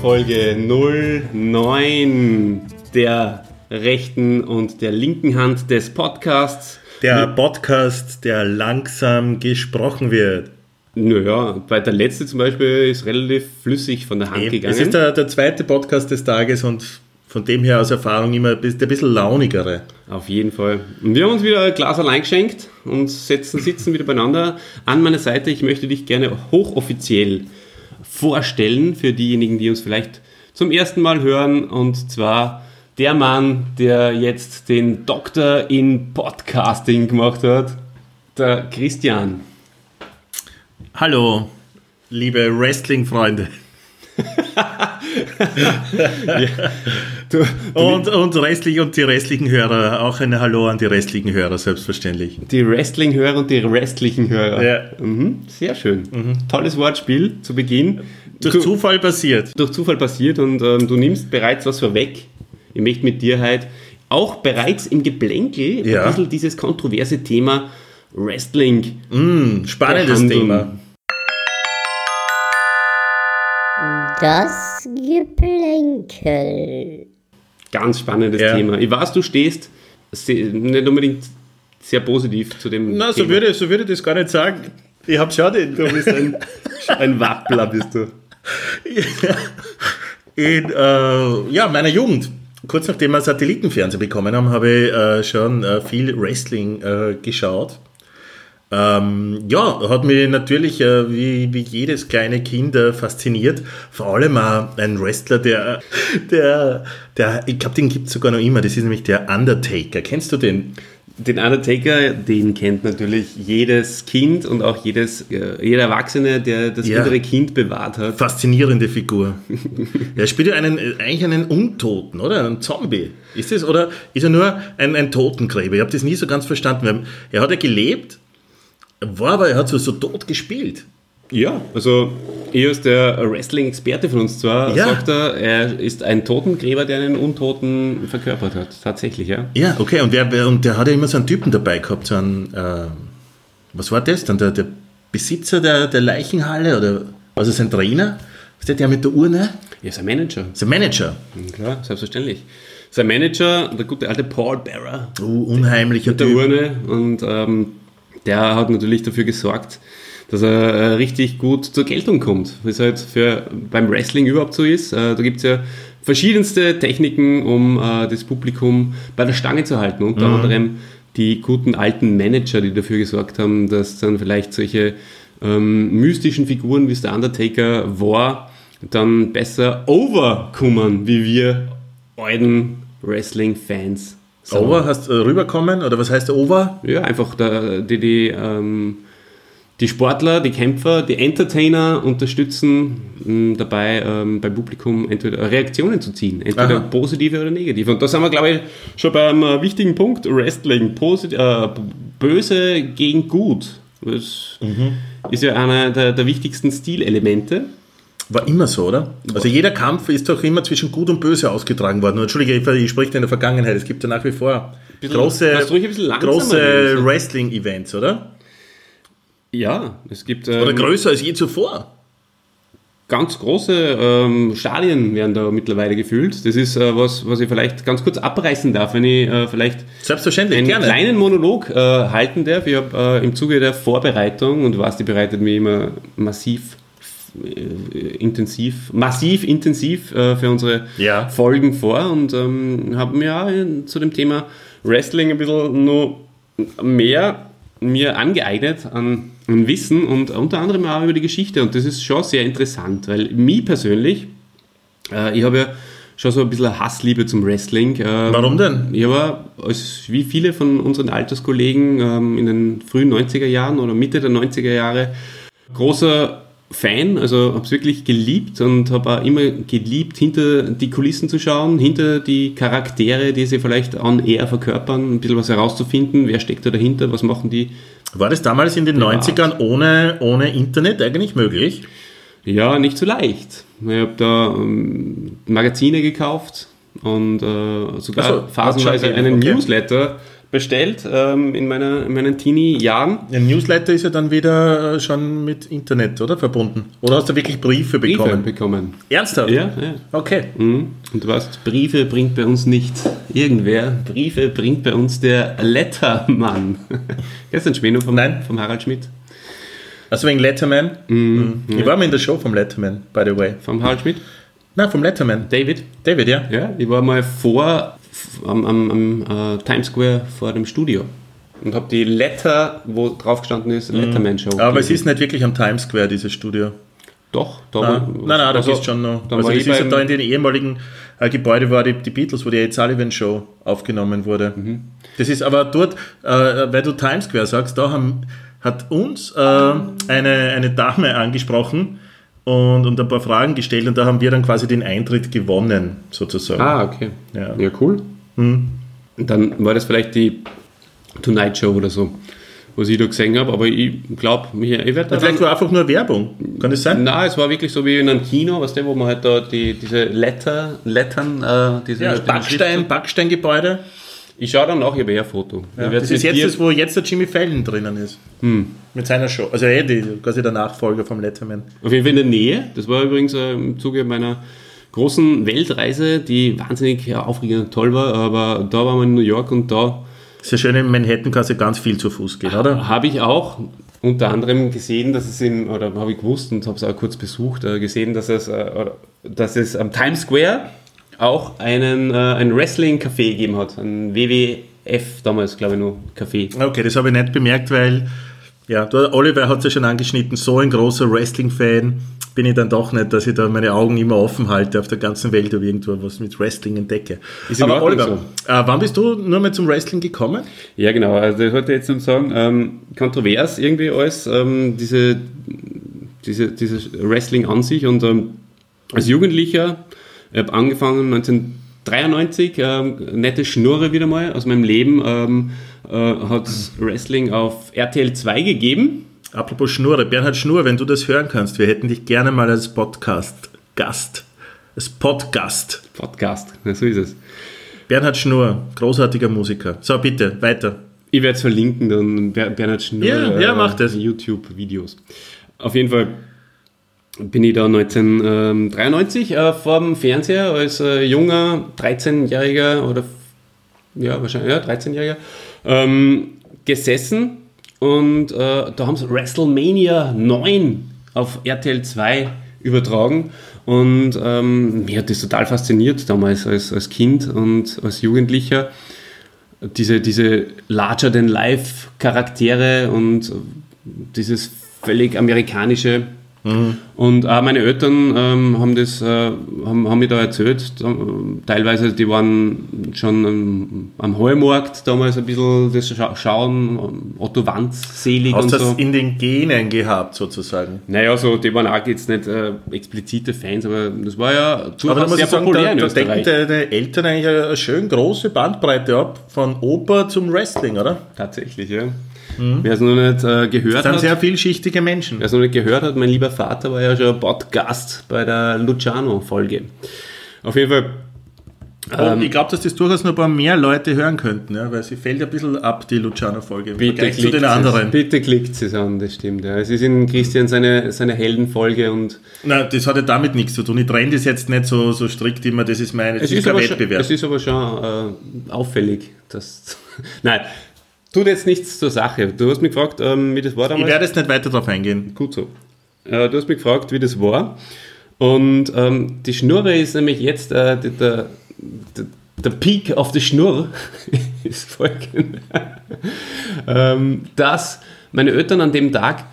Folge 09 der rechten und der linken Hand des Podcasts. Der Podcast, der langsam gesprochen wird. Naja, bei der letzte zum Beispiel ist relativ flüssig von der Hand Eben, gegangen. Es ist der, der zweite Podcast des Tages und von dem her aus Erfahrung immer der bisschen launigere. Auf jeden Fall. Und wir haben uns wieder ein Glas allein geschenkt und setzen, sitzen wieder beieinander. An meiner Seite, ich möchte dich gerne hochoffiziell vorstellen für diejenigen, die uns vielleicht zum ersten Mal hören. Und zwar der Mann, der jetzt den Doktor in Podcasting gemacht hat, der Christian. Hallo, liebe Wrestling-Freunde. Du, Und, und, restlich, und die restlichen Hörer, auch ein Hallo an die restlichen Hörer, selbstverständlich. die Wrestling-Hörer und die restlichen Hörer. Ja. Mhm, sehr schön. Tolles Wortspiel zu Beginn. Durch Du- Zufall passiert. durch Zufall passiert und ähm, du nimmst bereits was vorweg. Ich möchte mit dir halt auch bereits im Geplänkel Ja. ein bisschen dieses kontroverse Thema Wrestling Mm, spannendes behandeln. Thema. Das Geplänkel. Ganz spannendes Ja. Thema. Ich weiß, du stehst nicht unbedingt sehr positiv zu dem Na, so Thema. würde, so würde ich das gar nicht sagen. Ich habe schon den. Du bist ein, ein Wappler, bist du. In äh, ja, meiner Jugend, kurz nachdem wir Satellitenfernsehen bekommen haben, habe ich äh, schon äh, viel Wrestling äh, geschaut. Ähm, ja, hat mich natürlich äh, wie, wie jedes kleine Kind äh, fasziniert. Vor allem auch ein Wrestler, der, der, der ich glaube, den gibt es sogar noch immer. Das ist nämlich der Undertaker. Kennst du den? Den Undertaker, den kennt natürlich jedes Kind und auch jedes, äh, jeder Erwachsene, der das Ja. innere Kind bewahrt hat. Faszinierende Figur. er spielt ja einen, äh, eigentlich einen Untoten, oder? Einen Zombie. Ist das? Oder ist er nur ein, ein Totengräber? Ich habe das nie so ganz verstanden. Er hat ja gelebt, war aber, er hat so, so tot gespielt. Ja, also ich als der Wrestling-Experte von uns zwar, Ja. sagt er, er ist ein Totengräber, der einen Untoten verkörpert hat. Tatsächlich, ja. Ja, okay. Und, wer, wer, und der hat ja immer so einen Typen dabei gehabt, so einen, äh, was war das dann? Der, der Besitzer der, der Leichenhalle oder also sein Trainer? Was ist der mit der Urne? Er ist ein Manager. Sein Manager. Ja, Klar, selbstverständlich. Sein Manager, der gute alte Paul Bearer, Oh, unheimlicher der Typ. Urne und ähm, der hat natürlich dafür gesorgt, dass er äh, richtig gut zur Geltung kommt. Was halt für, beim Wrestling überhaupt so ist. Äh, da gibt es ja verschiedenste Techniken, um äh, das Publikum bei der Stange zu halten. Unter anderem die guten alten Manager, die dafür gesorgt haben, dass dann vielleicht solche ähm, mystischen Figuren wie es der Undertaker war, dann besser overkommen, wie wir alten Wrestling-Fans sagen. Over, hast du äh, rüberkommen? Oder was heißt Over? Ja, einfach der, die, die, ähm, die Sportler, die Kämpfer, die Entertainer unterstützen mh, dabei ähm, beim Publikum entweder Reaktionen zu ziehen, entweder Aha. positive oder negative. Und da sind wir, glaube ich, schon beim äh, wichtigen Punkt, Wrestling, Posit äh, böse gegen gut. Das Mhm. ist ja einer der, der wichtigsten Stilelemente. War immer so, oder? Also jeder Kampf ist doch immer zwischen Gut und Böse ausgetragen worden. Und Entschuldige, ich, spreche in der Vergangenheit. Es gibt ja nach wie vor Bisschen- große, große? Wrestling-Events, oder? Ja, es gibt Oder ähm, größer als je zuvor. ganz große ähm, Stadien werden da mittlerweile gefüllt. Das ist äh, was, was ich vielleicht ganz kurz abreißen darf, wenn ich äh, vielleicht Selbstverständlich, einen gerne. kleinen Monolog äh, halten darf. Ich habe äh, im Zuge der Vorbereitung, und du weißt, die bereitet mich immer massiv intensiv, massiv intensiv äh, für unsere Ja. Folgen vor und ähm, habe mir auch in- zu dem Thema Wrestling ein bisschen noch mehr mir angeeignet an, an Wissen und unter anderem auch über die Geschichte und das ist schon sehr interessant, weil mich persönlich, äh, ich habe ja schon so ein bisschen Hassliebe zum Wrestling. Ähm, Warum denn? Ich war, als wie viele von unseren Alterskollegen ähm, in den frühen 90er Jahren oder Mitte der 90er Jahre großer Fan, also habe es wirklich geliebt und habe auch immer geliebt, hinter die Kulissen zu schauen, hinter die Charaktere, die sie vielleicht on air verkörpern, ein bisschen was herauszufinden, wer steckt da dahinter, was machen die. War das damals in den 90ern ohne, ohne Internet eigentlich möglich? Ja, nicht so leicht. Ich habe da ähm, Magazine gekauft und äh, sogar so, phasenweise einen okay. Newsletter bestellt ähm, in, meiner, in meinen Teenie-Jahren. Ein Newsletter ist ja dann wieder äh, schon mit Internet, oder? Verbunden. Oder hast du wirklich Briefe bekommen? Briefe bekommen. Ernsthaft? Ja, ja. Okay. Mhm. Und du weißt, Briefe bringt bei uns nicht irgendwer. Briefe bringt bei uns der Lettermann. Schmäh noch vom, Nein. vom Harald Schmidt? Also wegen Letterman. Mhm. Ich war mal in der Show vom Letterman, by the way. Vom Harald Schmidt? Nein, vom Letterman. David? David, ja? Ja, ich war mal vor am, am, am äh, Times Square vor dem Studio und habe die Letter, wo drauf gestanden ist, Letterman Show. Mhm. Aber es gelesen. ist nicht wirklich am Times Square, dieses Studio. Doch, da Ah, war, nein, nein, da also, ist schon noch. Dann Also war das ich ist ja da in den ehemaligen äh, Gebäude, wo die, die Beatles, wo die Ed Sullivan Show aufgenommen wurde. Mhm. Das ist aber dort, äh, weil du Times Square sagst, da haben, hat uns äh, eine, eine Dame angesprochen und, und ein paar Fragen gestellt und da haben wir dann quasi den Eintritt gewonnen, sozusagen. Ah, okay. Ja. Ja, cool. Hm. Und dann war das vielleicht die Tonight Show oder so, was ich da gesehen habe, aber ich glaube, ich, ich werde da Vielleicht war einfach nur Werbung. Kann das sein? Nein, es war wirklich so wie in einem Kino, weißt du, wo man halt da die, diese Letter, Lettern, äh, diese Ja, Backstein, Backsteingebäude. Ich schaue dann nach, ich habe eher ein Foto. Ja, das ist jetzt das, wo jetzt der Jimmy Fallon drinnen ist. Mit seiner Show. Also eh die, quasi der Nachfolger vom Letterman. Auf jeden Fall in der Nähe. Das war übrigens äh, im Zuge meiner großen Weltreise, die wahnsinnig ja, aufregend und toll war. Aber da waren wir in New York und da Ist ja schön, in Manhattan kannst du ganz viel zu Fuß gehen, oder? habe ich auch unter anderem gesehen, dass es im, oder habe ich gewusst und habe es auch kurz besucht, äh, gesehen, dass es, äh, dass es am Times Square auch einen, äh, ein Wrestling-Café gegeben hat. Ein WWF damals, glaube ich, nur Café. Okay, das habe ich nicht bemerkt, weil, ja, der Oliver hat es ja schon angeschnitten, so ein großer Wrestling-Fan bin ich dann doch nicht, dass ich da meine Augen immer offen halte auf der ganzen Welt, ob irgendwo was mit Wrestling entdecke. Ist Aber Oliver, äh, wann bist du nur mal zum Wrestling gekommen? Ja, genau. Also ich wollte jetzt nur sagen, ähm, kontrovers irgendwie alles, ähm, diese, diese, dieses Wrestling an sich. Und ähm, als Jugendlicher, ich habe angefangen 1993, ähm, nette Schnurre wieder mal aus meinem Leben, ähm, äh, hat Wrestling auf RTL 2 gegeben. Apropos Schnurre, Bernhard Schnur, wenn du das hören kannst, wir hätten dich gerne mal als Podcast-Gast. Als Podcast. Podcast, ja, so ist es. Bernhard Schnur, großartiger Musiker. So, bitte, weiter. Ich werde es verlinken, dann Ber- Bernhard Schnur. Ja, ja, mach das. YouTube-Videos. Auf jeden Fall bin ich da 1993 äh, vor dem Fernseher als äh, junger 13-Jähriger oder ja, wahrscheinlich, ja, 13-Jähriger ähm, gesessen und äh, da haben sie WrestleMania 9 auf RTL 2 übertragen und ähm, mich hat das total fasziniert damals als, als Kind und als Jugendlicher diese, diese larger-than-life-Charaktere und dieses völlig amerikanische. Und auch meine Eltern ähm, haben, das, äh, haben, haben mir da erzählt, teilweise, die waren schon am, am Heumarkt damals ein bisschen das Scha Schauen, Otto Wanz selig Hast und das so. in den Genen gehabt, sozusagen? Naja, so, die waren auch jetzt nicht äh, explizite Fans, aber das war ja durchaus sehr sagen, populär da, in da Österreich. deine Eltern eigentlich eine schön große Bandbreite ab, von Oper zum Wrestling, oder? Tatsächlich, ja. Wer es noch nicht äh, gehört Das sind hat, sehr vielschichtige Menschen. Wer es noch nicht gehört hat, mein lieber Vater war ja schon Podcast bei der Luciano-Folge. Auf jeden Fall. Und Oh, ich glaube, dass das durchaus noch ein paar mehr Leute hören könnten, ja, weil sie fällt ein bisschen ab, die Luciano-Folge, im Vergleich zu den es, anderen. bitte klickt es an, das stimmt. Ja. Es ist in Christian seine, seine Heldenfolge und Nein, das hat ja damit nichts zu tun. Ich trenne das jetzt nicht so, so strikt immer, das ist mein, das es ist ist, kein aber schon, Wettbewerb. es ist aber schon äh, auffällig. Dass, Nein, tut jetzt nichts zur Sache. Du hast mich gefragt, ähm, wie das war ich damals. werde jetzt nicht weiter darauf eingehen. Gut so. Äh, du hast mich gefragt, wie das war. Und ähm, die Schnurre ist nämlich jetzt äh, der, der, Peak of the Schnurr ist folgend, ähm, dass meine Eltern an dem Tag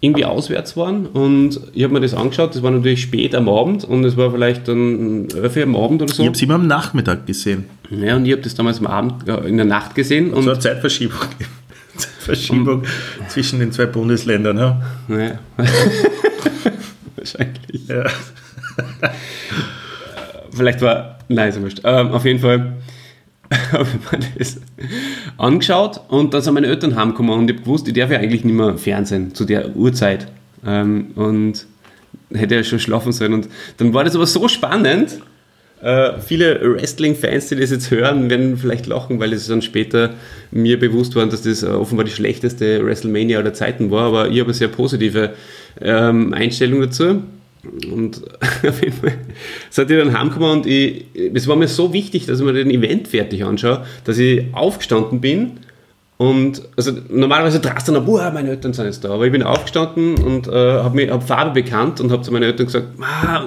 irgendwie auswärts waren und ich habe mir das angeschaut, das war natürlich spät am Abend und es war vielleicht dann 11 Uhr am Abend oder so. Ich habe es immer am Nachmittag gesehen. Ja, und ich habe das damals am Abend, äh, in der Nacht gesehen und So eine Zeitverschiebung. Zeitverschiebung zwischen den zwei Bundesländern. Ja. Ja. Wahrscheinlich. Ja. Vielleicht war. Nein, ist wurscht. Ähm, auf jeden Fall angeschaut und dann sind meine Eltern heimgekommen und ich habe gewusst, ich darf ja eigentlich nicht mehr Fernsehen zu der Uhrzeit. Ähm, und hätte ja schon schlafen sollen. Und dann war das aber so spannend, äh, viele Wrestling-Fans, die das jetzt hören, werden vielleicht lachen, weil es dann später mir bewusst war, dass das offenbar die schlechteste WrestleMania aller Zeiten war, aber ich habe eine sehr positive ähm, Einstellung dazu. Und auf jeden Fall seid ihr dann heimgekommen und ich, es war mir so wichtig, dass ich mir den Event fertig anschaue, dass ich aufgestanden bin und also normalerweise drast dann, boah, meine Eltern sind jetzt da. Aber ich bin aufgestanden und äh, habe hab Farbe bekannt und habe zu meinen Eltern gesagt, ah,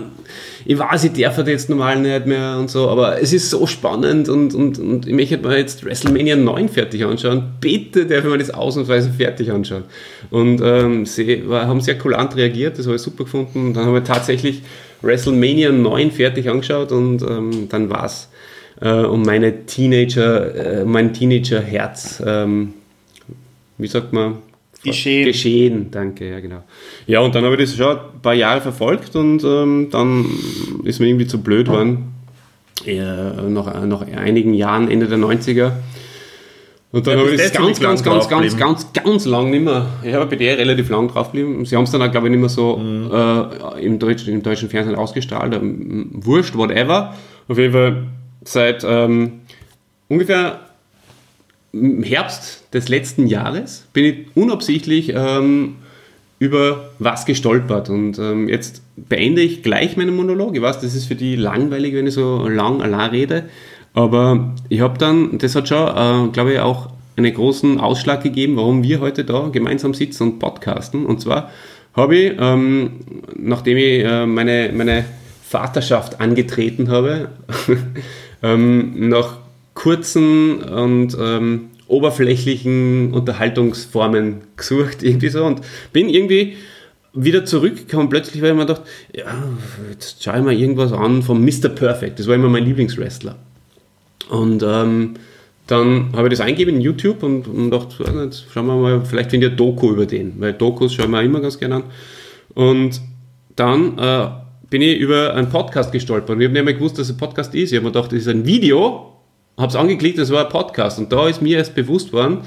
ich weiß, ich darf jetzt normal nicht mehr und so, aber es ist so spannend und, und, und ich möchte mir jetzt WrestleMania 9 fertig anschauen. Bitte darf ich mir das ausnahmsweise fertig anschauen. Und ähm, sie war, haben sehr kulant reagiert, das habe ich super gefunden. Und dann haben wir tatsächlich WrestleMania 9 fertig angeschaut und ähm, dann war es äh, um meine Teenager, äh, mein Teenager-Herz, ähm, wie sagt man? Geschehen. Geschehen, danke, ja genau. Ja, und dann habe ich das schon ein paar Jahre verfolgt und ähm, dann ist mir irgendwie zu blöd geworden. Ja, nach, nach einigen Jahren, Ende der 90er. Und dann ja, habe ich das ganz, ganz, ganz, ganz, ganz, ganz lang nicht mehr. Ich habe bei der relativ lang drauf geblieben. Sie haben es dann auch, glaube ich, nicht mehr so mhm. äh, im, deutschen, im deutschen Fernsehen ausgestrahlt. Ähm, wurscht, whatever. Auf jeden Fall seit ähm, ungefähr im Herbst des letzten Jahres bin ich unabsichtlich ähm, über was gestolpert. Und ähm, jetzt beende ich gleich meinen Monolog. Ich weiß, das ist für die langweilig, wenn ich so lang allein rede. Aber ich habe dann, das hat schon, äh, glaube ich, auch einen großen Ausschlag gegeben, warum wir heute da gemeinsam sitzen und podcasten. Und zwar habe ich, ähm, nachdem ich äh, meine, meine Vaterschaft angetreten habe, ähm, nach kurzen und ähm, oberflächlichen Unterhaltungsformen gesucht, irgendwie so, und bin irgendwie wieder zurückgekommen, plötzlich, weil ich mir gedacht, ja, jetzt schaue ich mal irgendwas an von Mr. Perfect, das war immer mein Lieblingswrestler. Und ähm, dann habe ich das eingegeben in YouTube und, und dachte, jetzt schauen wir mal, vielleicht finde ich ein Doku über den, weil Dokus schauen wir immer ganz gerne an. Und dann äh, bin ich über einen Podcast gestolpert und ich habe nicht mehr gewusst, dass es ein Podcast ist. Ich habe mir gedacht, das ist ein Video, habe es angeklickt, das war ein Podcast. Und da ist mir erst bewusst worden,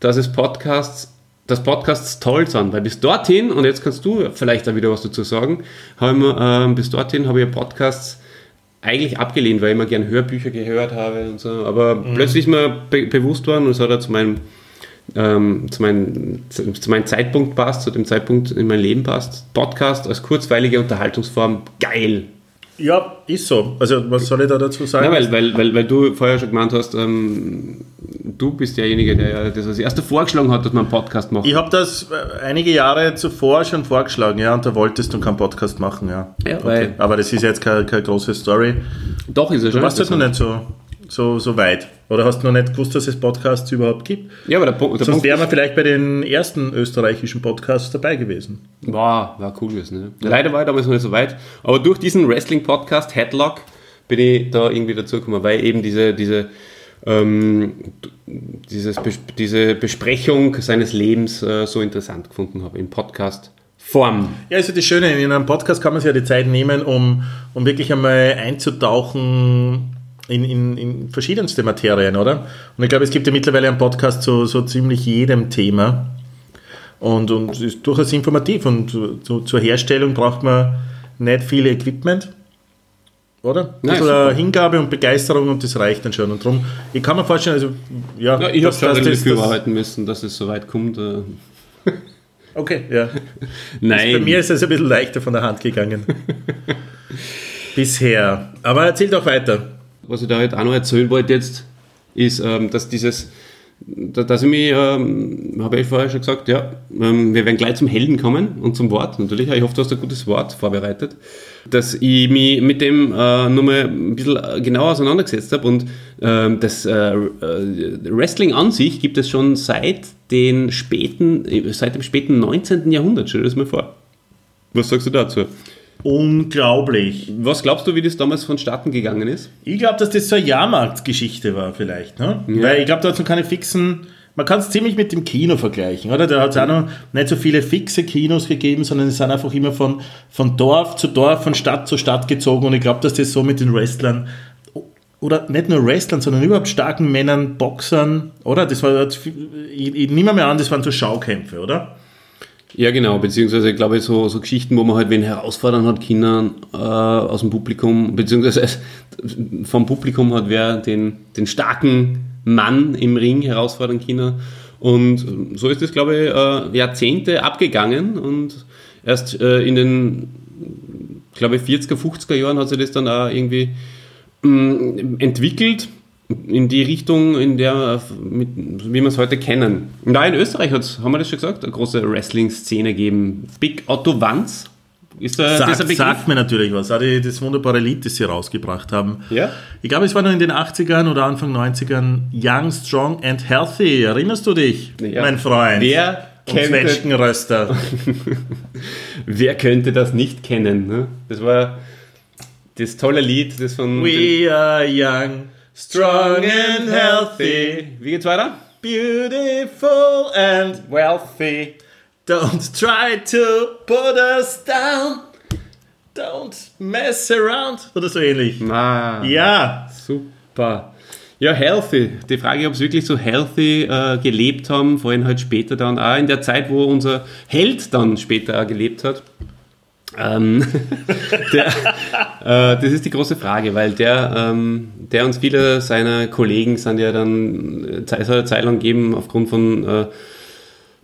dass es Podcasts, dass Podcasts toll sind. Weil bis dorthin, und jetzt kannst du vielleicht da wieder was dazu sagen, haben, äh, bis dorthin habe ich Podcasts eigentlich abgelehnt, weil ich immer gern Hörbücher gehört habe und so. Aber mhm. plötzlich ist mir be bewusst worden, und es hat er zu meinem ähm, zu, meinem, zu, zu meinem Zeitpunkt passt, zu dem Zeitpunkt in mein Leben passt. Podcast als kurzweilige Unterhaltungsform, geil. Ja, ist so. Also, was soll ich da dazu sagen? Ja, weil, weil, weil, weil du vorher schon gemeint hast, ähm, du bist derjenige, der das als erster vorgeschlagen hat, dass man einen Podcast macht. Ich habe das äh, einige Jahre zuvor schon vorgeschlagen, ja, und da wolltest du keinen Podcast machen, ja. ja okay. Aber das ist jetzt keine, keine große Story. Doch, ist es schon. Du warst halt noch nicht so so, so weit? Oder hast du noch nicht gewusst, dass es Podcasts überhaupt gibt? Ja, aber der, Punkt, der Sonst wären wir vielleicht bei den ersten österreichischen Podcasts dabei gewesen. War, war cool gewesen. Ne? Ja. Leider war ich damals noch nicht so weit. Aber durch diesen Wrestling-Podcast, Headlock, bin ich da irgendwie dazugekommen, weil eben diese, diese, ähm, dieses, diese Besprechung seines Lebens äh, so interessant gefunden habe im Podcast. Form. Ja, also das Schöne, in einem Podcast kann man sich ja die Zeit nehmen, um, um wirklich einmal einzutauchen in, in, in verschiedenste Materien, oder? Und ich glaube, es gibt ja mittlerweile einen Podcast zu so ziemlich jedem Thema. Und, und es ist durchaus informativ. Und zu, zur Herstellung braucht man nicht viel Equipment. Oder? Ein bisschen Hingabe und Begeisterung und das reicht dann schon. Und darum, ich kann mir vorstellen, also, ja. ja ich habe schon relativ viel arbeiten müssen, dass es so weit kommt. Äh. Okay, ja. Nein. bei mir ist es ein bisschen leichter von der Hand gegangen. Bisher. Aber erzähl doch weiter was ich da halt auch noch erzählen wollte jetzt, ist, ähm, dass dieses, dass ich mich, ähm, habe ich vorher schon gesagt, ja, ähm, wir werden gleich zum Helden kommen und zum Wort natürlich. Ich hoffe, du hast ein gutes Wort vorbereitet, dass ich mich mit dem äh, nochmal ein bisschen genauer auseinandergesetzt habe und ähm, das äh, äh, Wrestling an sich gibt es schon seit den späten, seit dem späten 19. Jahrhundert. Stell dir das mal vor. Was sagst du dazu? Unglaublich. Was glaubst du, wie das damals vonstatten gegangen ist? Ich glaube, dass das so eine Jahrmarktgeschichte war vielleicht. Ne? Ja. Weil ich glaube, da hat es noch keine fixen... Man kann es ziemlich mit dem Kino vergleichen, oder? Da hat es auch noch nicht so viele fixe Kinos gegeben, sondern es sind einfach immer von, von Dorf zu Dorf, von Stadt zu Stadt gezogen. Und ich glaube, dass das so mit den Wrestlern oder nicht nur Wrestlern, sondern überhaupt starken Männern, Boxern, oder? Das war, ich, ich nehme mal an, das waren so Schaukämpfe, oder? Ja, genau, beziehungsweise, glaube ich, so, so Geschichten, wo man halt wen herausfordern hat, Kinder äh, aus dem Publikum, beziehungsweise vom Publikum hat wer den, den starken Mann im Ring herausfordern können. Und so ist es, glaube ich, äh, Jahrzehnte abgegangen und erst äh, in den, glaube ich, 40er, 50er Jahren hat sich das dann auch irgendwie mh, entwickelt in die Richtung, in der, mit, wie wir es heute kennen. Und da in Österreich hat haben wir das schon gesagt, eine große Wrestling-Szene gegeben. Big Otto Wanz. Ist da Sag, Sagt mir natürlich was. Auch die, das wunderbare Lied, das sie rausgebracht haben. Ja. Ich glaube, es war noch in den 80ern oder Anfang 90ern. Young, Strong and Healthy. Erinnerst du dich, ja. mein Freund? Wer kennt Wer könnte das nicht kennen? Ne? Das war das tolle Lied, das von. We are young. Strong and healthy. Wie geht's weiter? Beautiful and wealthy. Don't try to put us down. Don't mess around. Oder so ähnlich. Na, ja. Super. Ja, healthy. Die Frage, ob sie wirklich so healthy äh, gelebt haben, vorhin halt später dann auch in der Zeit, wo unser Held dann später auch gelebt hat. Ähm, der, äh, das ist die große Frage, weil der, ähm, der uns viele seiner Kollegen sind ja dann äh, eine Zeit lang gegeben aufgrund von äh,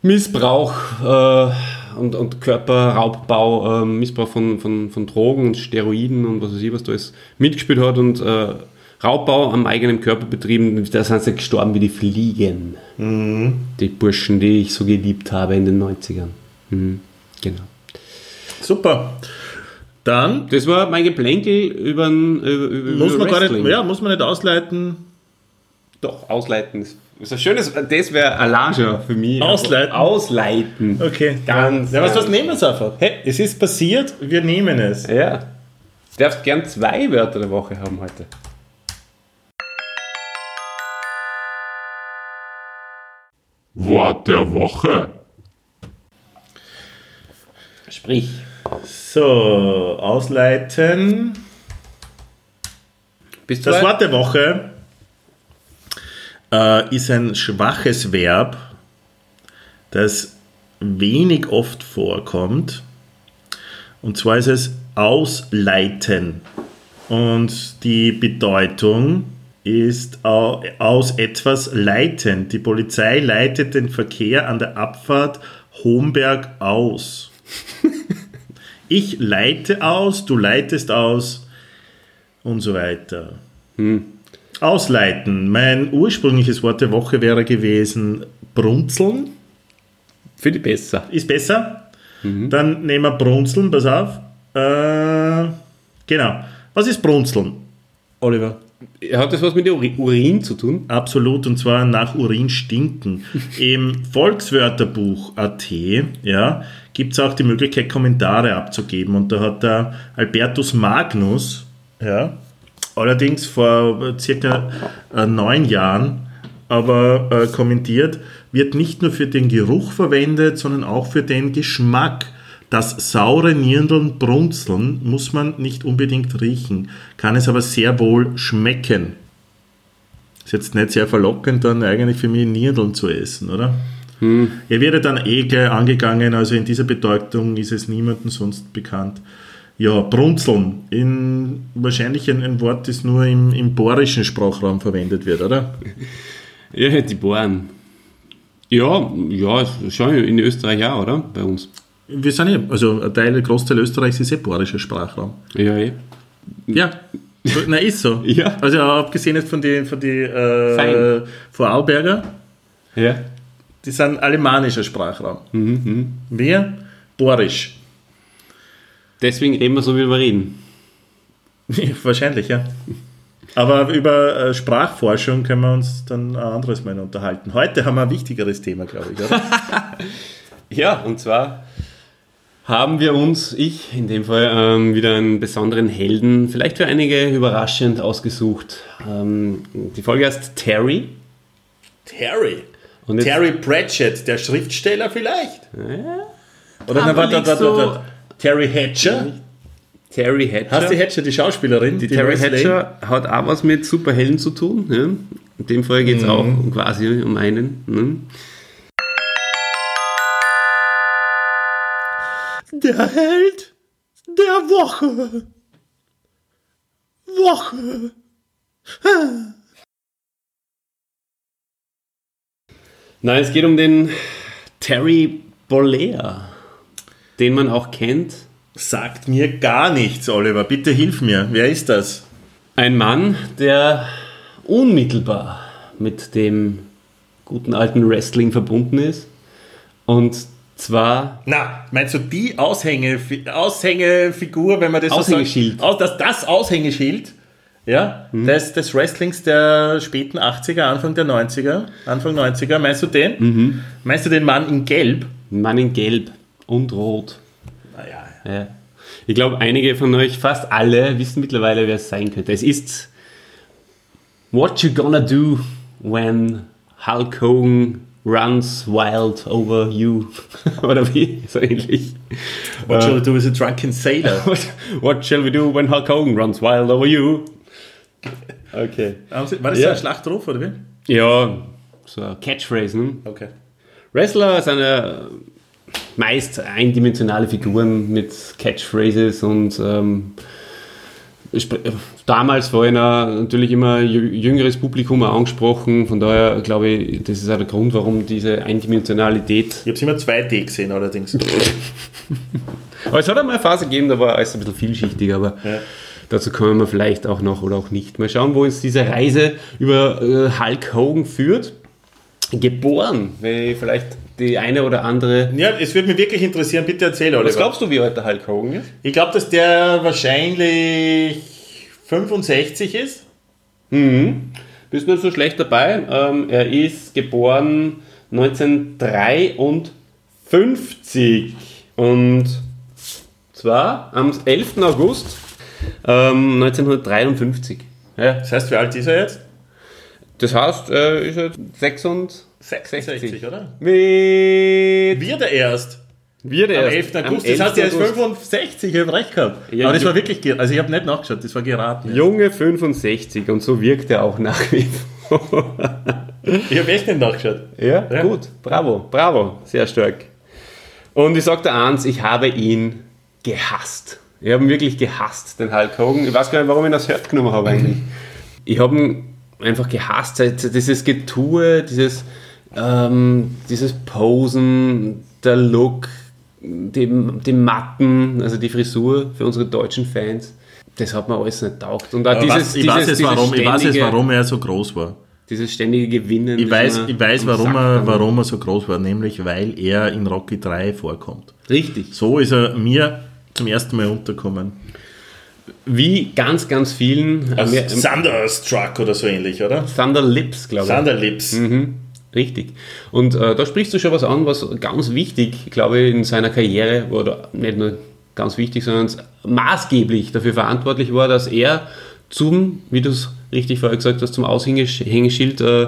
Missbrauch äh, und, und Körperraubbau, äh, Missbrauch von, von, von Drogen und Steroiden und was weiß ich, was da alles mitgespielt hat und äh, Raubbau am eigenen Körper betrieben, da sind sie gestorben wie die Fliegen. Mhm. Die Burschen, die ich so geliebt habe in den 90ern. Mhm. Genau. Super. Dann. Das war mein Geplänkel über, über, muss man gar nicht, Ja, muss man nicht ausleiten. Doch, ausleiten ist, ist ein schönes. Das wäre Alaja für mich. Ausleiten. Ausleiten. Okay. Ganz. Ja, was, was nehmen wir es einfach? Hey, es ist passiert, wir nehmen es. Ja. Du darfst gern zwei Wörter der Woche haben heute. Wort der Woche. Sprich. So, ausleiten. Bist du das Wort der Woche äh, ist ein schwaches Verb, das wenig oft vorkommt. Und zwar ist es ausleiten. Und die Bedeutung ist aus etwas leiten. Die Polizei leitet den Verkehr an der Abfahrt Homberg aus. ich leite aus, du leitest aus und so weiter. Hm. Ausleiten. Mein ursprüngliches Wort der Woche wäre gewesen brunzeln. Finde ich besser. Ist besser? Mhm. Dann nehmen wir brunzeln, pass auf. Äh, genau. Was ist brunzeln, Oliver? Hat das was mit Urin zu tun? Absolut, und zwar nach Urin stinken. Im Volkswörterbuch.at ja, gibt es auch die Möglichkeit, Kommentare abzugeben. Und da hat der Albertus Magnus, ja, allerdings vor circa äh, neun Jahren, aber äh, kommentiert, wird nicht nur für den Geruch verwendet, sondern auch für den Geschmack. Das saure Nirndeln brunzeln muss man nicht unbedingt riechen, kann es aber sehr wohl schmecken. Ist jetzt nicht sehr verlockend, dann eigentlich für mich Nirndeln zu essen, oder? Hm. Er wird dann eh gleich angegangen, also in dieser Bedeutung ist es niemandem sonst bekannt. Ja, brunzeln, in, wahrscheinlich ein, ein Wort, das nur im, im bohrischen Sprachraum verwendet wird, oder? Ja, die Bohren. Ja, ja, schon in Österreich auch, oder? Bei uns. Wir sind ja, also ein Teil, ein Großteil Österreichs ist eh bohrischer Sprachraum. Ja, eh. Ja, na ist so. ja. Also abgesehen jetzt von den von die, äh, Vorarlberger. Ja. Die sind alemannischer Sprachraum. Mhm, mhm. Wir bohrisch. Deswegen reden wir so, wie wir reden. Wahrscheinlich, ja. Aber über äh, Sprachforschung können wir uns dann ein anderes Mal unterhalten. Heute haben wir ein wichtigeres Thema, glaube ich, ja, und zwar haben wir uns, ich in dem Fall, ähm, wieder einen besonderen Helden, vielleicht für einige überraschend ausgesucht. Ähm, die Folge heißt Terry. Terry? Terry Pratchett, der Schriftsteller vielleicht? Ja, Oder na, warte, warte, warte, Terry Hatcher? Terry Hatcher. Hast du Hatcher, die Schauspielerin? Die, die Terry Hatcher hat auch was mit Superhelden zu tun. Ja? In dem Fall geht es mhm. auch quasi um einen. Ne? Der Held der Woche. Woche. Nein, es geht um den Terry Bollea, den man auch kennt. Sagt mir gar nichts, Oliver. Bitte hilf mir. Wer ist das? Ein Mann, der unmittelbar mit dem guten alten Wrestling verbunden ist. Und zwar. Na, meinst du die Aushänge, Aushängefigur, wenn man das Aushängeschild. so sagt? Das, das Aushängeschild ja, mhm. des, des Wrestlings der späten 80er, Anfang der 90er, Anfang 90er. Meinst du den? Mhm. Meinst du den Mann in Gelb? Mann in Gelb und Rot. Naja. Ja. Ich glaube, einige von euch, fast alle, wissen mittlerweile, wer es sein könnte. Es ist What You Gonna Do When Hulk Hogan Runs Wild Over You. Oder wie? So ähnlich. What shall we do with a drunken sailor? what, shall we do when Hulk Hogan runs wild over you? Okay. War das ja. so ein Schlachtruf, oder wie? Ja, so ein Catchphrase, ne? Okay. Wrestler sind ja meist eindimensionale Figuren mit Catchphrases und ähm, damals war ich natürlich immer jüngeres Publikum angesprochen, von daher glaube ich, das ist auch der Grund, warum diese Eindimensionalität. Ich habe es immer 2D gesehen allerdings. aber es hat einmal eine Phase gegeben, da war alles ein bisschen vielschichtiger, aber ja. dazu kommen wir vielleicht auch noch oder auch nicht. Mal schauen, wo uns diese Reise über äh, Hulk Hogan führt. Geboren, ich vielleicht die eine oder andere. Ja, es würde mich wirklich interessieren. Bitte erzähl, Oliver. Was glaubst du, wie alt der Hulk Hogan ist? Ich glaube, dass der wahrscheinlich 65 ist. Mhm. Bist nicht so schlecht dabei. Ähm, er ist geboren 1953 und zwar am 11. August ähm, 1953. Ja. Das heißt, wie alt ist er jetzt? Das heißt, er ist jetzt 66. 66, oder? Mit Wird er erst. Wird er Am 11. August. Das heißt, er ist 65, ich habe recht gehabt. Ja, Aber das war wirklich, also ich habe nicht nachgeschaut, das war geraten. Junge 65 und so wirkt er auch nach wie vor. ich habe echt nicht nachgeschaut. Ja, ja, gut, bravo, bravo, sehr stark. Und ich sage dir eins, ich habe ihn gehasst. Ich habe ihn wirklich gehasst, den Hulk Hogan. Ich weiß gar nicht, warum ich das Hört genommen habe eigentlich. Ich habe ihn einfach gehasst, dieses Getue, dieses ähm, dieses Posen, der Look, die, die Matten, also die Frisur für unsere deutschen Fans, das hat mir alles nicht taugt. Und auch dieses, was, ich, dieses, weiß warum, ich weiß jetzt, warum er so groß war. Dieses ständige Gewinnen. Ich weiß, ich weiß warum, er, warum er so groß war, nämlich weil er in Rocky 3 vorkommt. Richtig. So ist er mir zum ersten Mal unterkommen. Wie ganz, ganz vielen. Also Thunderstruck oder so ähnlich, oder? Thunder Lips, glaube ich. Thunder Lips. Mhm. Richtig. Und äh, da sprichst du schon was an, was ganz wichtig, glaube ich, in seiner Karriere, oder nicht nur ganz wichtig, sondern maßgeblich dafür verantwortlich war, dass er zum, wie du es richtig vorher gesagt hast, zum Aushängeschild äh,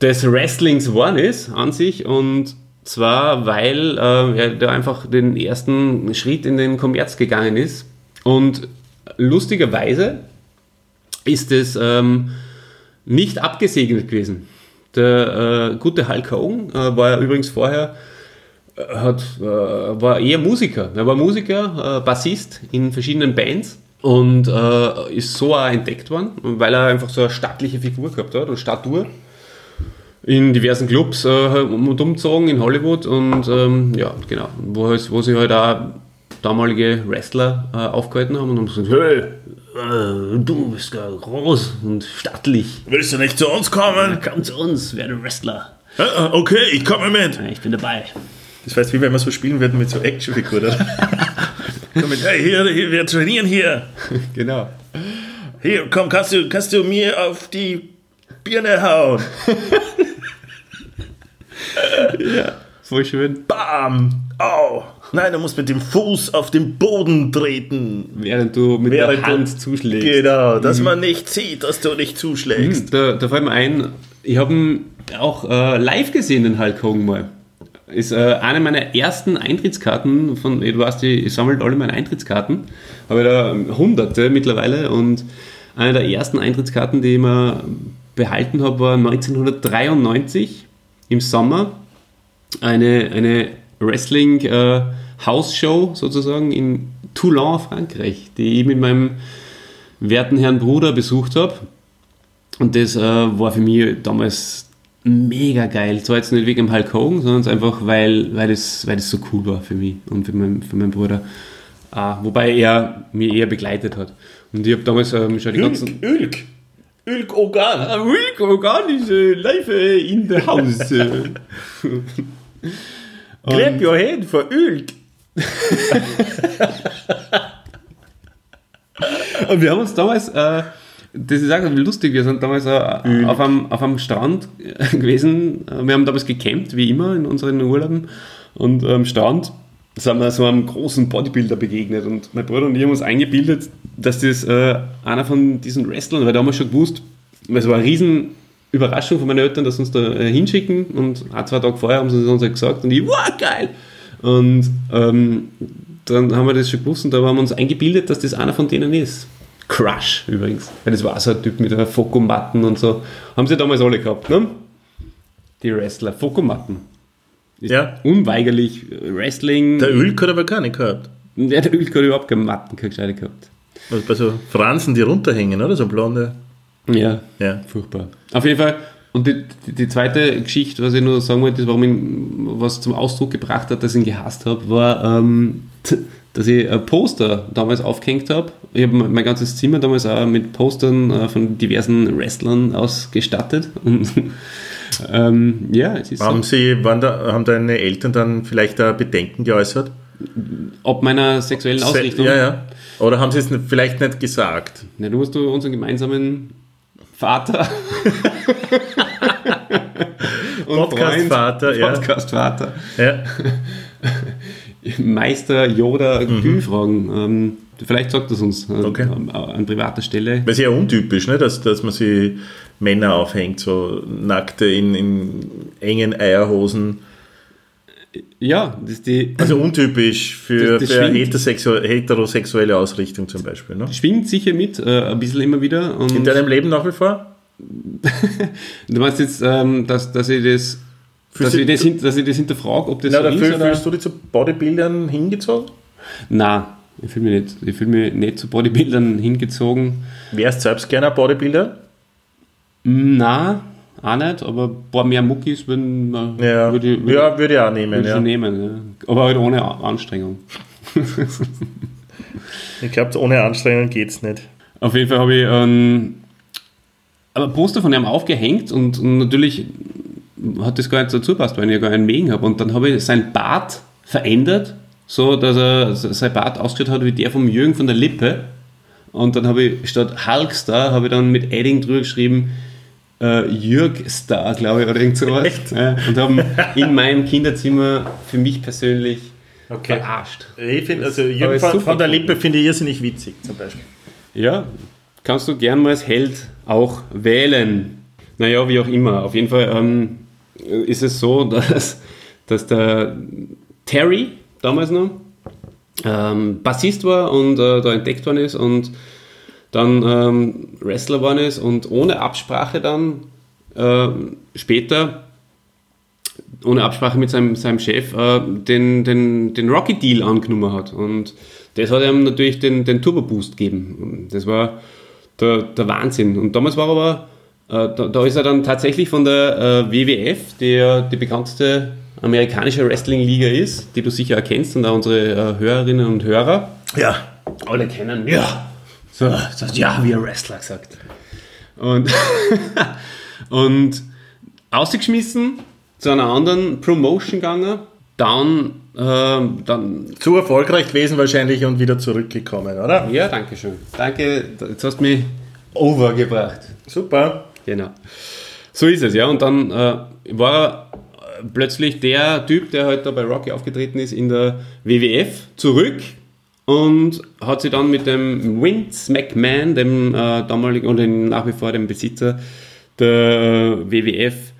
des Wrestlings geworden ist an sich und zwar, weil äh, er da einfach den ersten Schritt in den Kommerz gegangen ist und lustigerweise ist es ähm, nicht abgesegnet gewesen. Der äh, gute Hulk Hogan äh, war ja übrigens vorher äh, hat, äh, war eher Musiker. Er war Musiker, äh, Bassist in verschiedenen Bands und äh, ist so auch entdeckt worden, weil er einfach so eine stattliche Figur gehabt hat, eine Statur in diversen Clubs äh, und umgezogen in Hollywood und ähm, ja, genau, wo, wo sie halt auch damalige Wrestler äh, aufgehalten haben und haben gesagt, hey, äh, du bist gar groß und stattlich. Willst du nicht zu uns kommen? Ja, komm zu uns, werde Wrestler. Ja, okay, ich komme mit. Ja, ich bin dabei. Das heißt, wie wenn wir so spielen würden mit so Actionfiguren, oder? komm mit, hey, hier, hier, wir trainieren hier. genau. Hier, komm, kannst du, kannst du mir auf die Birne hauen? ja, voll schön. Bam! Au! Nein, du musst mit dem Fuß auf den Boden treten. Während du mit Während der Hand zuschlägst. Genau, dass mhm. man nicht sieht, dass du nicht zuschlägst. Mhm, da, da fällt mir ein, ich habe ihn auch äh, live gesehen, den Hulk Hogan mal. Ist äh, eine meiner ersten Eintrittskarten von, du weißt, ich, ich sammle alle meine Eintrittskarten. Habe da hunderte mittlerweile und eine der ersten Eintrittskarten, die ich mir behalten habe, war 1993 im Sommer. Eine, eine Wrestling- äh, Hausshow sozusagen in Toulon, Frankreich, die ich mit meinem werten Herrn Bruder besucht habe. Und das äh, war für mich damals mega geil. Zwar jetzt nicht wegen dem Hulk Hogan, sondern einfach, weil, weil, das, weil das so cool war für mich und für, mein, für meinen Bruder. Ah, wobei er mich eher begleitet hat. Und ich habe damals ähm, schon die ganzen... Ülk. Ülk Ogan. Ah, Ülk Ogan ist äh, live äh, in the house. Clap your hand for Ülk. Und wir haben uns damals, äh, das ist auch lustig, wir sind damals äh, auf, einem, auf einem Strand gewesen. Wir haben damals gecampt, wie immer in unseren Urlauben. Und am Strand sind wir so einem großen Bodybuilder begegnet. Und mein Bruder und ich haben uns eingebildet, dass das äh, einer von diesen Wrestlern, weil da haben wir schon gewusst, weil es war eine riesen Überraschung von meinen Eltern, dass sie uns da äh, hinschicken. Und ein, zwei Tage vorher haben sie uns halt gesagt. Und ich, wow, geil! Und ähm, dann haben wir das schon gewusst und da haben wir uns eingebildet, dass das einer von denen ist. Crush übrigens. Weil das war so ein Typ mit einer Fokumatten und so. Haben sie damals alle gehabt, ne? Die Wrestler. Fokumatten. Ist Ja. Unweigerlich Wrestling. Der Ülk hat aber keine gehabt. Ja, der Ölk hat überhaupt keine Matten, keine gescheite gehabt. Also bei so Fransen, die runterhängen, oder? So blonde. Ja, Ja. furchtbar. Auf jeden Fall. Und die, die, zweite Geschichte, was ich nur sagen wollte, ist, warum ihn was zum Ausdruck gebracht hat, dass ich ihn gehasst habe, war, ähm, dass ich ein Poster damals aufgehängt habe. Ich habe mein ganzes Zimmer damals auch mit Postern äh, von diversen Wrestlern ausgestattet. Und ähm, ja, es ist Haben, so. sie, da, haben deine Eltern dann vielleicht da Bedenken geäußert? Ob meiner sexuellen Ausrichtung. Ja, ja. Oder haben sie es vielleicht nicht gesagt? Na, du musst du unseren gemeinsamen Vater Podcast-Vater, ja. Podcast-Vater, Ja. Meister Yoda Gül fragen. Ähm, vielleicht sagt das uns äh, Okay. an, an privater Stelle. Weil es ja untypisch, ne? dass, dass man sie Männer aufhängt, so nackte in, in engen Eierhosen. Ja, das ist die Also untypisch für, Das- das für schwingt. heterosexu heterosexuelle Ausrichtung zum Beispiel. Ne? schwingt sicher mit, äh, ein bisschen immer wieder. In deinem Leben nach wie vor? du meinst jetzt, ähm, dass, dass ich das dass ich du- das, hin- dass ich das hinterfrage, ob das Na, so dafür ist oder? fühlst du dich zu Bodybuildern hingezogen? Nein, ich fühle mich nicht. Ich fühle mich nicht zu Bodybuildern hingezogen. Wärst selbst gerne ein Bodybuilder? Na, auch nicht, aber ein paar mehr Muckis würden wir- Ja, würde ich, würde ja würde ich auch nehmen. würde Ja. nehmen. Ja. Aber halt ohne Anstrengung. Ich glaube, ohne Anstrengung geht es nicht. Auf jeden Fall habe ich ein, ein Poster von ihm aufgehängt und, und natürlich hat das gar nicht dazu passt, weil ich ja gar einen Mägen habe. Und dann habe ich sein Bart verändert, so dass er sein Bart ausgeschaut hat wie der vom Jürgen von der Lippe. Und dann habe ich statt Hulkstar habe ich dann mit Edding drüber geschrieben, äh, Jürg Star, glaube ich, oder irgend sowas. Echt? Ja, und haben in meinem Kinderzimmer für mich persönlich verarscht. Ich finde, also Jürgen von, von der. Lippe finde ich irrsinnig witzig zum Beispiel. Ja, kannst du gern mal als Held auch wählen. Naja, wie auch immer. Auf jeden Fall ähm, ist es so, dass, dass der Terry damals noch ähm, Bassist war und äh, da entdeckt worden ist und dann ähm, Wrestler geworden ist und ohne Absprache dann ähm, später, ohne Absprache mit seinem, seinem Chef, äh, den, den, den Rocky-Deal angenommen hat. Und das hat ihm natürlich den, den Turbo-Boost gegeben. Das war der, der Wahnsinn. Und damals war aber, äh, da, da ist er dann tatsächlich von der äh, WWF, die ja die bekannteste amerikanische Wrestling-Liga ist, die du sicher erkennst und auch unsere äh, Hörerinnen und Hörer Ja. alle kennen. Ja. So, sagt ja, wie ein Wrestler gesagt. Und, und ausgeschmissen zu einer anderen Promotion gegangen, dann, ähm, dann Zu erfolgreich gewesen wahrscheinlich und wieder zurückgekommen, oder? ja, danke schön. Danke, jetzt hast du mich overgebracht. Super. Genau. So ist es, ja. Und dann äh, war plötzlich der Typ, der heute bei Rocky aufgetreten ist, in der WWF zurück und hat sich dann mit dem Vince McMahon, dem äh, damaligen und nach wie vor dem Besitzer der äh, WWF,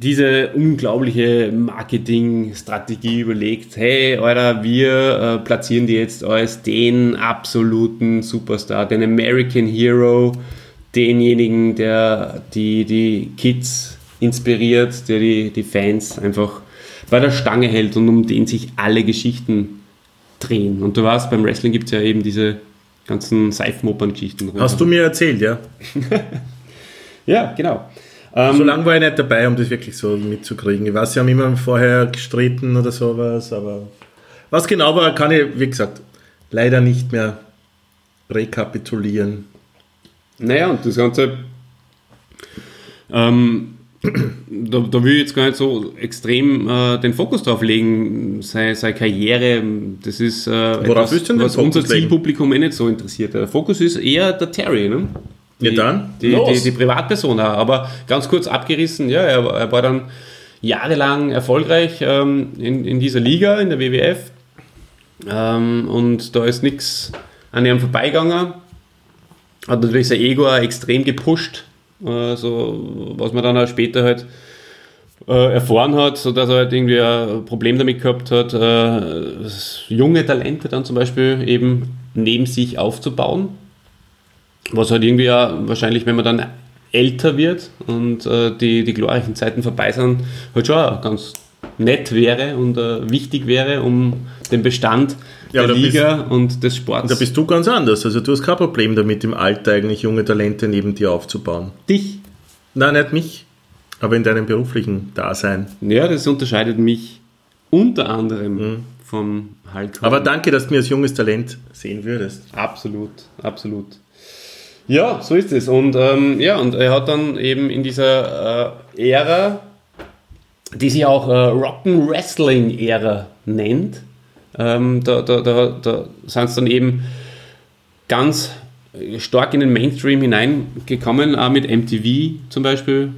diese unglaubliche Marketingstrategie überlegt, hey, Alter, wir äh, platzieren die jetzt als den absoluten Superstar, den American Hero, denjenigen, der die, die Kids inspiriert, der die, die Fans einfach bei der Stange hält und um den sich alle Geschichten drehen. Und du weißt, beim Wrestling gibt es ja eben diese ganzen Seifenopern-Geschichten. Hast du mir erzählt, ja? ja, genau. Ähm, so lange war ich nicht dabei, um das wirklich so mitzukriegen. Ich weiß, sie haben immer vorher gestritten oder sowas, aber was genau war, kann ich, wie gesagt, leider nicht mehr rekapitulieren. Naja, und das Ganze, ähm, da, da, will ich jetzt gar nicht so extrem äh, den Fokus drauf legen, seine, seine Karriere, das ist äh, etwas, was unser Zielpublikum eh nicht so interessiert. Der Fokus ist eher der Terry, ne? Die, ja, dann. Die, die, die, Privatperson, aber ganz kurz abgerissen, ja, er, er war dann jahrelang erfolgreich ähm, in, in dieser Liga, in der WWF. Ähm, und da ist nichts an ihm vorbeigegangen. Hat natürlich sein Ego extrem gepusht, äh, so, was man dann auch später halt äh, erfahren hat, sodass er halt irgendwie ein Problem damit gehabt hat, äh, junge Talente dann zum Beispiel eben neben sich aufzubauen. Was halt irgendwie ja wahrscheinlich, wenn man dann älter wird und äh, die, die glorreichen Zeiten vorbei sind, halt schon ganz nett wäre und wichtig wäre, um den Bestand ja, der Liga bist, und des Sports. Da bist du ganz anders. Also du hast kein Problem damit, im Alter eigentlich junge Talente neben dir aufzubauen. Dich? Nein, nicht mich, aber in deinem beruflichen Dasein. Ja, das unterscheidet mich unter anderem mhm. vom Hulk Aber danke, dass du mir als junges Talent sehen würdest. Absolut, absolut. Ja, so ist es. Und ähm, ja, und er hat dann eben in dieser äh, Ära, die sich auch äh, Rock'n'Wrestling-Ära nennt, ähm, da, da, da, da sind es dann eben ganz stark in den Mainstream hineingekommen, auch mit MTV zum Beispiel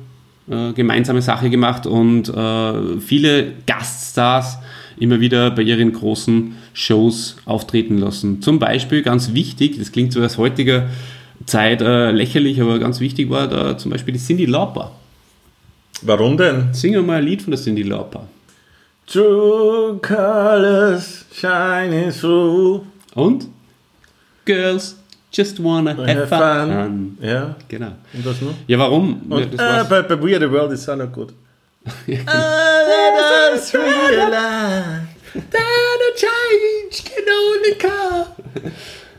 äh, gemeinsame Sache gemacht und äh, viele Gaststars immer wieder bei ihren großen Shows auftreten lassen. Zum Beispiel ganz wichtig, das klingt so als heutiger Zeit äh, lächerlich, aber ganz wichtig war da zum Beispiel die Cindy Lauper. Warum denn? Sing mal ein Lied von der Cindy Lauper. True colors shining through. Und? Girls just wanna have, fun. fun. Ja. Genau. Und was noch? Ja, warum? Und, ja, äh, bei, bei We Are the World ist auch noch gut. ja, genau. Let us realize that a change can only come.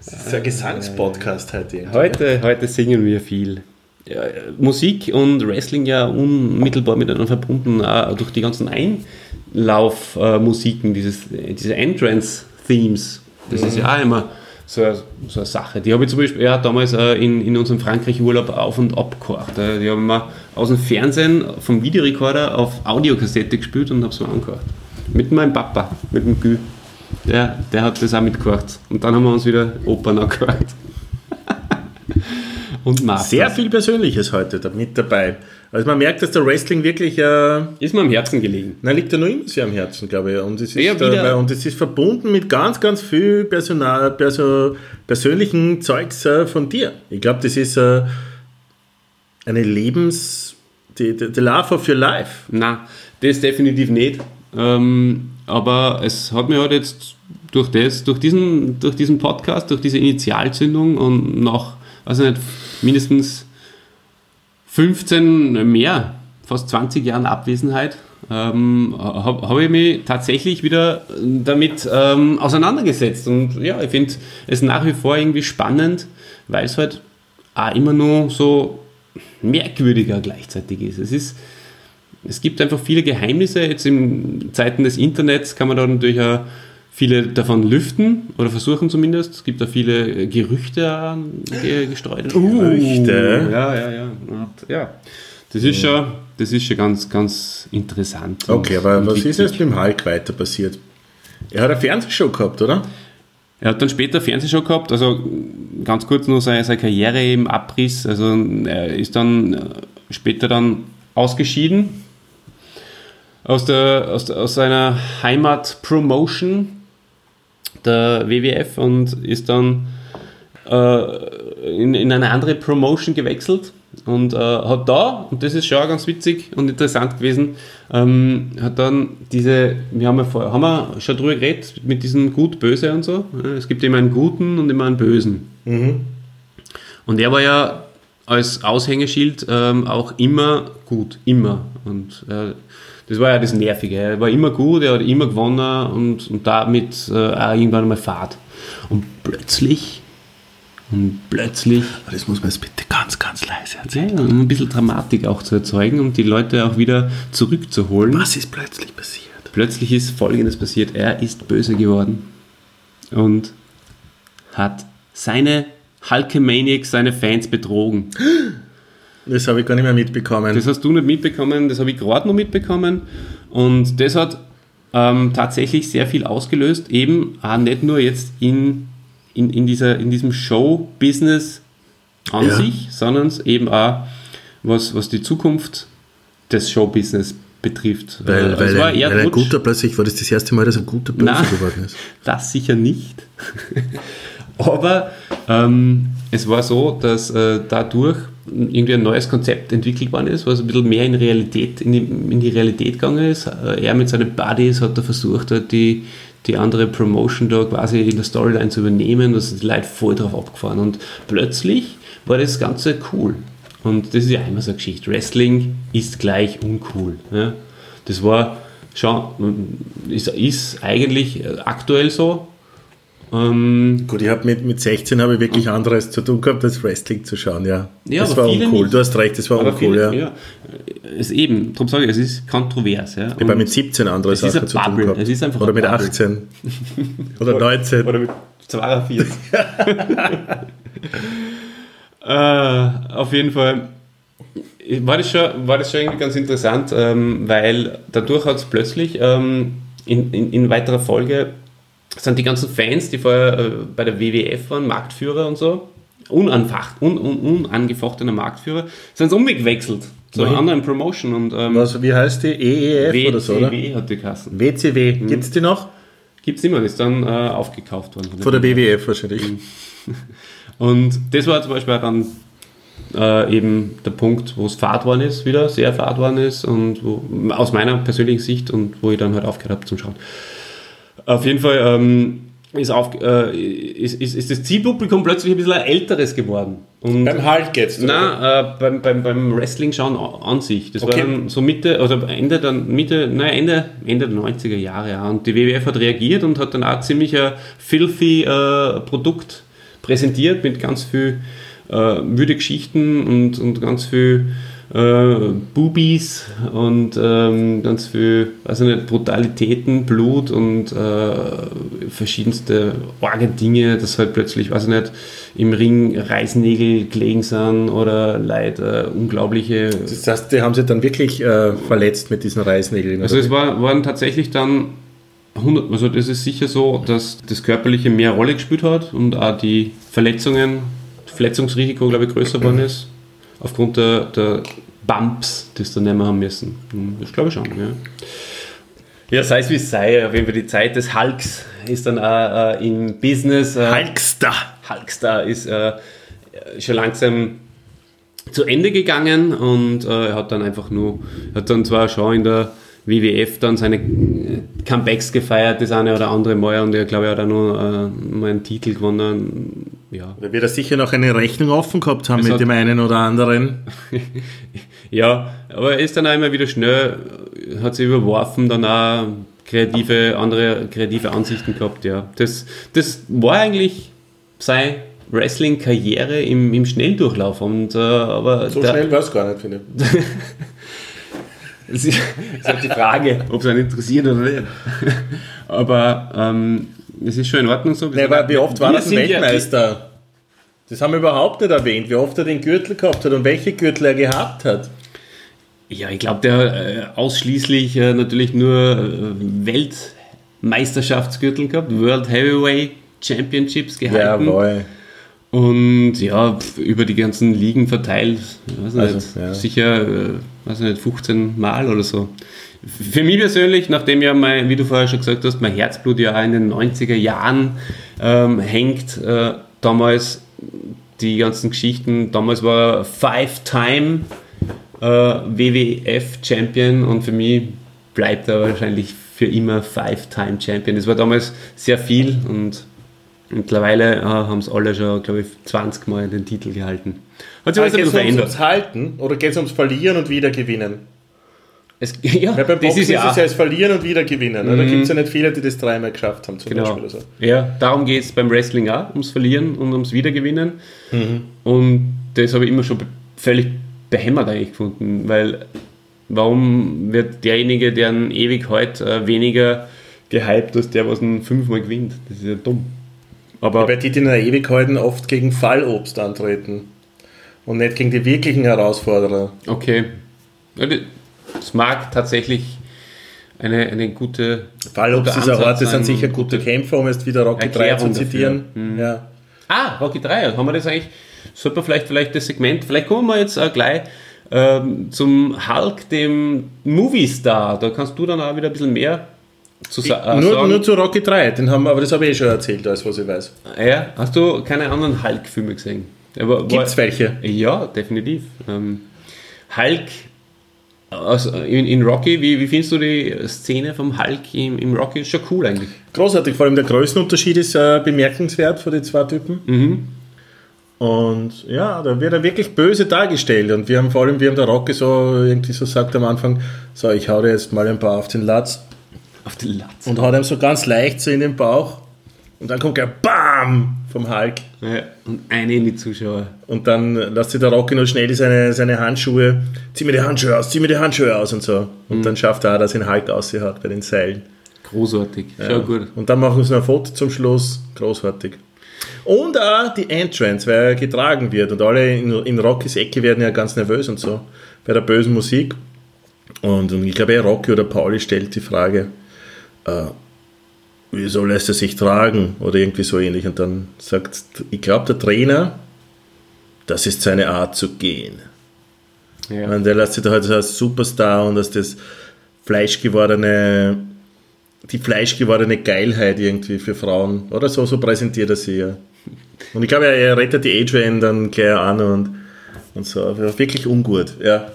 Das ist ein Gesangspodcast heute. Heute, heute singen wir viel. Ja, Musik und Wrestling ja unmittelbar miteinander verbunden, auch durch die ganzen Einlaufmusiken, dieses, diese Entrance-Themes. Das mhm. ist ja auch immer so eine, so eine Sache. Die habe ich zum Beispiel ja, damals in, in unserem Frankreich-Urlaub auf und ab gehört. Die haben wir aus dem Fernsehen vom Videorekorder auf Audiokassette gespielt und habe so angehört. Mit meinem Papa, mit dem Gü. Der, der hat das auch mitgehört. Und dann haben wir uns wieder Opern angehört. Und Masters. Sehr viel Persönliches heute da mit dabei. Also man merkt, dass der Wrestling wirklich... Äh, ist mir am Herzen gelegen. Nein, liegt ja nur immer sehr am Herzen, glaube ich. Und es ist, äh, und es ist verbunden mit ganz, ganz viel Personal, perso, persönlichen Zeugs äh, von dir. Ich glaube, das ist äh, eine Lebens... The, the, love of your life. Nein, das definitiv nicht. Ähm, aber es hat mir halt jetzt durch das, durch diesen, durch diesen Podcast, durch diese Initialzündung und nach, also nicht, mindestens 15 mehr, fast 20 Jahren Abwesenheit, ähm, habe hab ich mich tatsächlich wieder damit ähm, auseinandergesetzt. Und ja, ich finde es nach wie vor irgendwie spannend, weil es halt auch immer nur so merkwürdiger gleichzeitig ist. Es ist es gibt einfach viele Geheimnisse. Jetzt in Zeiten des Internets kann man da natürlich auch viele davon lüften oder versuchen zumindest. Es gibt da viele Gerüchte gestreut. Uh, Gerüchte? Ja, ja, ja. Und, ja. Das ist, schon, das ist schon ganz, ganz interessant. Okay, aber was wichtig. ist jetzt mit dem Hulk weiter passiert? Er hat eine Fernsehshow gehabt, oder? Er hat dann später eine Fernsehshow gehabt, also ganz kurz nur seine, seine Karriere im Abriss. Also er ist dann später dann ausgeschieden aus, der, aus, aus seiner Heimat-Promotion, der WWF, und ist dann äh, in, in eine andere Promotion gewechselt und äh, hat da, und das ist schon ganz witzig und interessant gewesen, ähm, hat dann diese, wir haben ja vorher, haben wir schon drüber geredet, mit diesem Gut-Böse und so. Es gibt immer einen Guten und immer einen Bösen. Mhm. Und er war ja als Aushängeschild ähm, auch immer gut, immer. Und äh, Das war ja das Nervige. Er war immer gut, er hat immer gewonnen und, und damit äh, auch irgendwann mal Fahrt. Und plötzlich, und plötzlich, Das muss man jetzt bitte ganz, ganz leise erzählen. ja, um ein bisschen Dramatik auch zu erzeugen und die Leute auch wieder zurückzuholen. Was ist plötzlich passiert? Plötzlich ist Folgendes passiert. Er ist böse geworden und hat seine Hulkamaniacs, seine Fans betrogen. Das habe ich gar nicht mehr mitbekommen. Das hast du nicht mitbekommen, das habe ich gerade noch mitbekommen. Und das hat ähm, tatsächlich sehr viel ausgelöst, eben auch nicht nur jetzt in, in, in, dieser, in diesem Show-Business an Ja. sich, sondern eben auch, was, was die Zukunft des Show-Business betrifft. weil weil, es war ein, weil ein guter plötzlich, war das das erste Mal, dass ein guter Nein. geworden ist. Das sicher nicht. Aber ähm, es war so, dass äh, dadurch irgendwie ein neues Konzept entwickelt worden ist, was ein bisschen mehr in, Realität, in, die, in die Realität gegangen ist. Äh, er mit seinen Buddies hat da versucht, halt die, die andere Promotion da quasi in der Storyline zu übernehmen. Da sind die Leute voll drauf abgefahren. Und plötzlich war das Ganze cool. Und das ist ja immer so eine Geschichte. Wrestling ist gleich uncool. Ja? Das war schon, ist, ist eigentlich aktuell so. Ähm, Gut, ich habe mit, mit 16 habe ich wirklich anderes zu tun gehabt, als Wrestling zu schauen, ja. Ja, das war uncool. nicht. Du hast recht, das war aber uncool, viele, ja. ja. Es eben, darum sage ich, es ist kontrovers. Ja? Ich habe mit 17 andere Sachen zu tun gehabt. es ist einfach Oder mit Bubble. 18. Oder 19. Oder mit 42. äh, auf jeden Fall war das schon, war das schon irgendwie ganz interessant, ähm, weil dadurch hat es plötzlich ähm, in, in, in weiterer Folge sind die ganzen Fans, die vorher äh, bei der WWF waren, Marktführer und so, unanfacht, un, un, unangefochtener Marktführer, sind sie umgewechselt zu einer anderen Promotion und ähm, Was, wie heißt die? EEF oder so, oder? WCW hat die Kassen. WCW. Mhm. Gibt es die noch? Gibt es immer, ist dann äh, aufgekauft worden. Von der WWF wahrscheinlich. Mhm. Und das war zum Beispiel auch dann äh, eben der Punkt, wo es Fahrt worden ist, wieder sehr Fahrt worden ist und wo, aus meiner persönlichen Sicht und wo ich dann halt aufgehört habe zum Schauen. Auf jeden Fall ähm, ist, auf, äh, ist, ist, ist das Zielpublikum plötzlich ein bisschen ein älteres geworden. Und Halt jetzt. Nein, äh, beim, beim, beim Wrestling schauen an sich. Das Okay. war dann so Mitte, oder Ende, dann Mitte, nein, Ende, Ende der 90er Jahre. Ja. Und die WWF hat reagiert und hat dann auch ziemlich ein filthy äh, Produkt präsentiert mit ganz viel äh, wüde Geschichten und, und ganz viel äh, Boobies und ähm, ganz viel, ich nicht, Brutalitäten, Blut und äh, verschiedenste arge Dinge, dass halt plötzlich, weiß ich nicht, im Ring Reißnägel gelegen sind oder Leute äh, unglaubliche. Das heißt, die haben sie dann wirklich äh, verletzt mit diesen Reißnägeln. Also es war, waren tatsächlich dann 100, also das ist sicher so, dass das Körperliche mehr Rolle gespielt hat und auch die Verletzungen, Verletzungsrisiko, glaube ich, größer geworden ist, aufgrund der, der Bumps, die es dann nehmen haben müssen. Hm, Das glaube ich schon, ja. Ja, sei es wie es sei, auf jeden Fall die Zeit des Hulks ist dann auch äh, im Business. Äh, Hulkster. Hulkstar ist äh, schon langsam zu Ende gegangen und äh, er hat dann einfach nur, hat dann zwar schon in der WWF dann seine äh, Comebacks gefeiert, das eine oder andere Mal und er glaube ich hat auch noch äh, mal einen Titel gewonnen. Ja. Da wird er sicher noch eine Rechnung offen gehabt haben Es mit dem einen oder anderen. ja, aber er ist dann auch immer wieder schnell, hat sich überworfen, dann auch kreative, andere kreative Ansichten gehabt, ja. Das, das war eigentlich seine Wrestling-Karriere im, im Schnelldurchlauf und äh, aber So der- schnell war es gar nicht, finde ich. Es ist ist halt die Frage, ob es einen interessiert oder nicht. Aber ähm, es ist schon in Ordnung so. Nee, aber wie oft war das ein Weltmeister? Das haben wir überhaupt nicht erwähnt, wie oft er den Gürtel gehabt hat und welche Gürtel er gehabt hat. Ja, ich glaube, der hat äh, ausschließlich äh, natürlich nur äh, Weltmeisterschaftsgürtel gehabt, World Heavyweight Championships gehalten. Jawohl. Und ja, über die ganzen Ligen verteilt, ich weiß nicht, Also, ja. sicher, äh, weiß nicht, 15 Mal oder so. Für mich persönlich, nachdem ja mein, wie du vorher schon gesagt hast, mein Herzblut ja auch in den 90er Jahren ähm, hängt, äh, damals die ganzen Geschichten, damals war er Five-Time äh, WWF-Champion und für mich bleibt er wahrscheinlich für immer Five-Time-Champion. Das war damals sehr viel und Mittlerweile äh, haben es alle schon, glaube ich, 20 Mal den Titel gehalten. Hat sich ein Geht es ums, verändert. ums Halten oder geht es ums Verlieren und wieder gewinnen? Es, ja, Weil beim das Boxen ist ja, es ja als Verlieren und wieder gewinnen. ne? Da gibt es ja nicht viele, die das dreimal geschafft haben, zum Genau. Beispiel. Also. Ja, darum geht es beim Wrestling auch, ums Verlieren und ums Wiedergewinnen. Und das habe ich immer schon völlig behämmert eigentlich gefunden, weil warum wird derjenige, der einen ewig hält, äh, weniger gehypt als der, was ihn fünfmal gewinnt? Das ist ja dumm. Aber Weil die, die in der Ewigkeiten oft gegen Fallobst antreten und nicht gegen die wirklichen Herausforderer. okay, das mag tatsächlich eine, eine gute Fallobst ist ein Hort, das sind sicher gute Kämpfer, um jetzt wieder Rocky 3 zu Erklärung zitieren. Mhm. Ja. Ah, Rocky 3, haben wir das eigentlich, sollte man vielleicht, vielleicht das Segment, vielleicht kommen wir jetzt äh, gleich ähm, zum Hulk, dem Movie-Star, da kannst du dann auch wieder ein bisschen mehr zu sa äh, nur, sagen. nur zu Rocky 3, den haben, wir- aber das habe ich eh schon erzählt, alles was ich weiß. ja, hast du keine anderen Hulk-Filme gesehen? Gibt es welche? Ja, definitiv. Ähm, Hulk aus, in, in Rocky, wie, wie findest du die Szene vom Hulk im, im Rocky? Ist schon cool eigentlich. Großartig, vor allem der Größenunterschied ist äh, bemerkenswert für die zwei Typen. Mhm. Und ja, da wird er wirklich böse dargestellt. Und wir haben vor allem, wie haben der Rocky so irgendwie so sagt am Anfang, so ich hau dir jetzt mal ein paar auf den Latz Auf die Latz. und haut ihm so ganz leicht so in den Bauch. Und dann kommt er BAM vom Hulk. Ja, und eine in die Zuschauer. Und dann lässt sich der Rocky noch schnell seine, seine Handschuhe, zieh mir die Handschuhe aus, zieh mir die Handschuhe aus und so. Und Mhm. dann schafft er auch, dass ihn Hulk aushaut bei den Seilen. Großartig. Schon gut. Und dann machen sie noch ein Foto zum Schluss. Großartig. Und auch die Entrance, weil er getragen wird. Und alle in, in Rockys Ecke werden ja ganz nervös und so bei der bösen Musik. Und, und ich glaube, eh Rocky oder Pauli stellt die Frage, äh, wieso lässt er sich tragen? Oder irgendwie so ähnlich. Und dann sagt, ich glaube, der Trainer, das ist seine Art zu gehen. Ja. Und der lässt sich da halt so als Superstar und als das fleischgewordene, die fleischgewordene Geilheit irgendwie für Frauen. Oder so, so präsentiert er sie ja. Und ich glaube, er, er rettet die Adrian dann gleich an und, und so. Wirklich ungut, ja.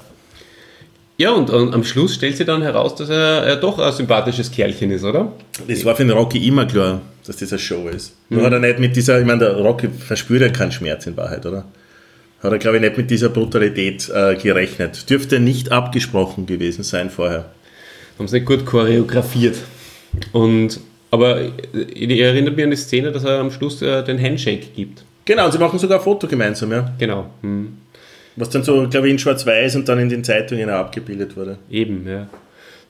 Ja, und, und am Schluss stellt sich dann heraus, dass er, er doch ein sympathisches Kerlchen ist, oder? Das war für den Rocky immer klar, dass das eine Show ist. Nur hat er nicht mit dieser, ich meine, der Rocky verspürt ja keinen Schmerz in Wahrheit, oder? Hat er, glaube ich, nicht mit dieser Brutalität äh, gerechnet. Dürfte nicht abgesprochen gewesen sein vorher. Haben sie nicht gut choreografiert. Und, aber ich erinnere mich an die Szene, dass er am Schluss äh, den Handshake gibt. Genau, und sie machen sogar ein Foto gemeinsam, ja. Genau. Hm. Was dann so, glaube ich, in Schwarz-Weiß und dann in den Zeitungen auch abgebildet wurde. Eben, ja.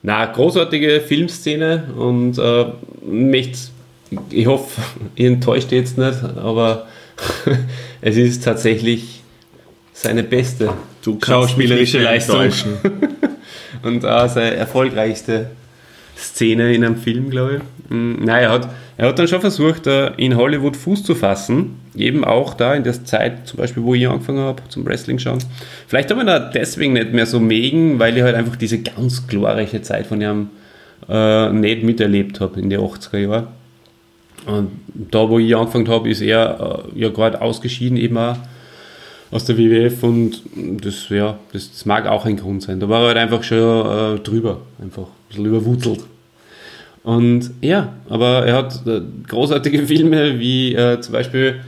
Na, großartige Filmszene und äh, möchte, ich hoffe, ihr enttäuscht jetzt nicht, aber es ist tatsächlich seine beste schauspielerische Leistung und auch seine erfolgreichste Szene in einem Film, glaube ich. Mm, Nein, er hat, er hat dann schon versucht, äh, in Hollywood Fuß zu fassen, eben auch da in der Zeit, zum Beispiel, wo ich angefangen habe zum Wrestling schauen. Vielleicht habe ich ihn deswegen nicht mehr so megen, weil ich halt einfach diese ganz glorreiche Zeit von ihm äh, nicht miterlebt habe in den 80er Jahren. Und da, wo ich angefangen habe, ist er äh, ja gerade ausgeschieden eben auch aus der WWF und das, ja, das, das mag auch ein Grund sein. Da war er halt einfach schon äh, drüber, einfach ein bisschen überwurzelt. Und ja, aber er hat äh, großartige Filme wie äh, zum Beispiel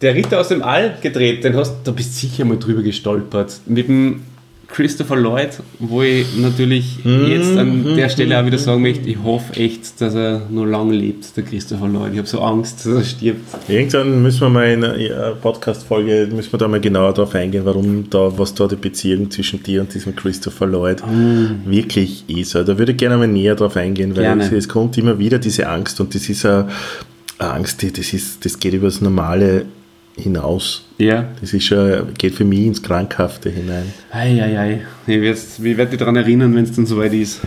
Der Ritter aus dem All gedreht, den hast da bist du sicher mal drüber gestolpert. Mit dem Christopher Lloyd, wo ich natürlich jetzt an der Stelle auch wieder sagen möchte, ich hoffe echt, dass er noch lange lebt, der Christopher Lloyd. Ich habe so Angst, dass er stirbt. Irgendwann müssen wir mal in einer Podcast-Folge, müssen wir da mal genauer drauf eingehen, warum da, was da die Beziehung zwischen dir und diesem Christopher Lloyd wirklich ist. Also Da würde ich gerne mal näher drauf eingehen, weil Gerne. es, kommt immer wieder diese Angst und das ist eine, Angst, die, das, ist, das geht über das Normale hinaus. Ja. Das ist schon, geht für mich ins Krankhafte hinein. Eieiei. Ich werde werd dich daran erinnern, wenn es dann soweit ist,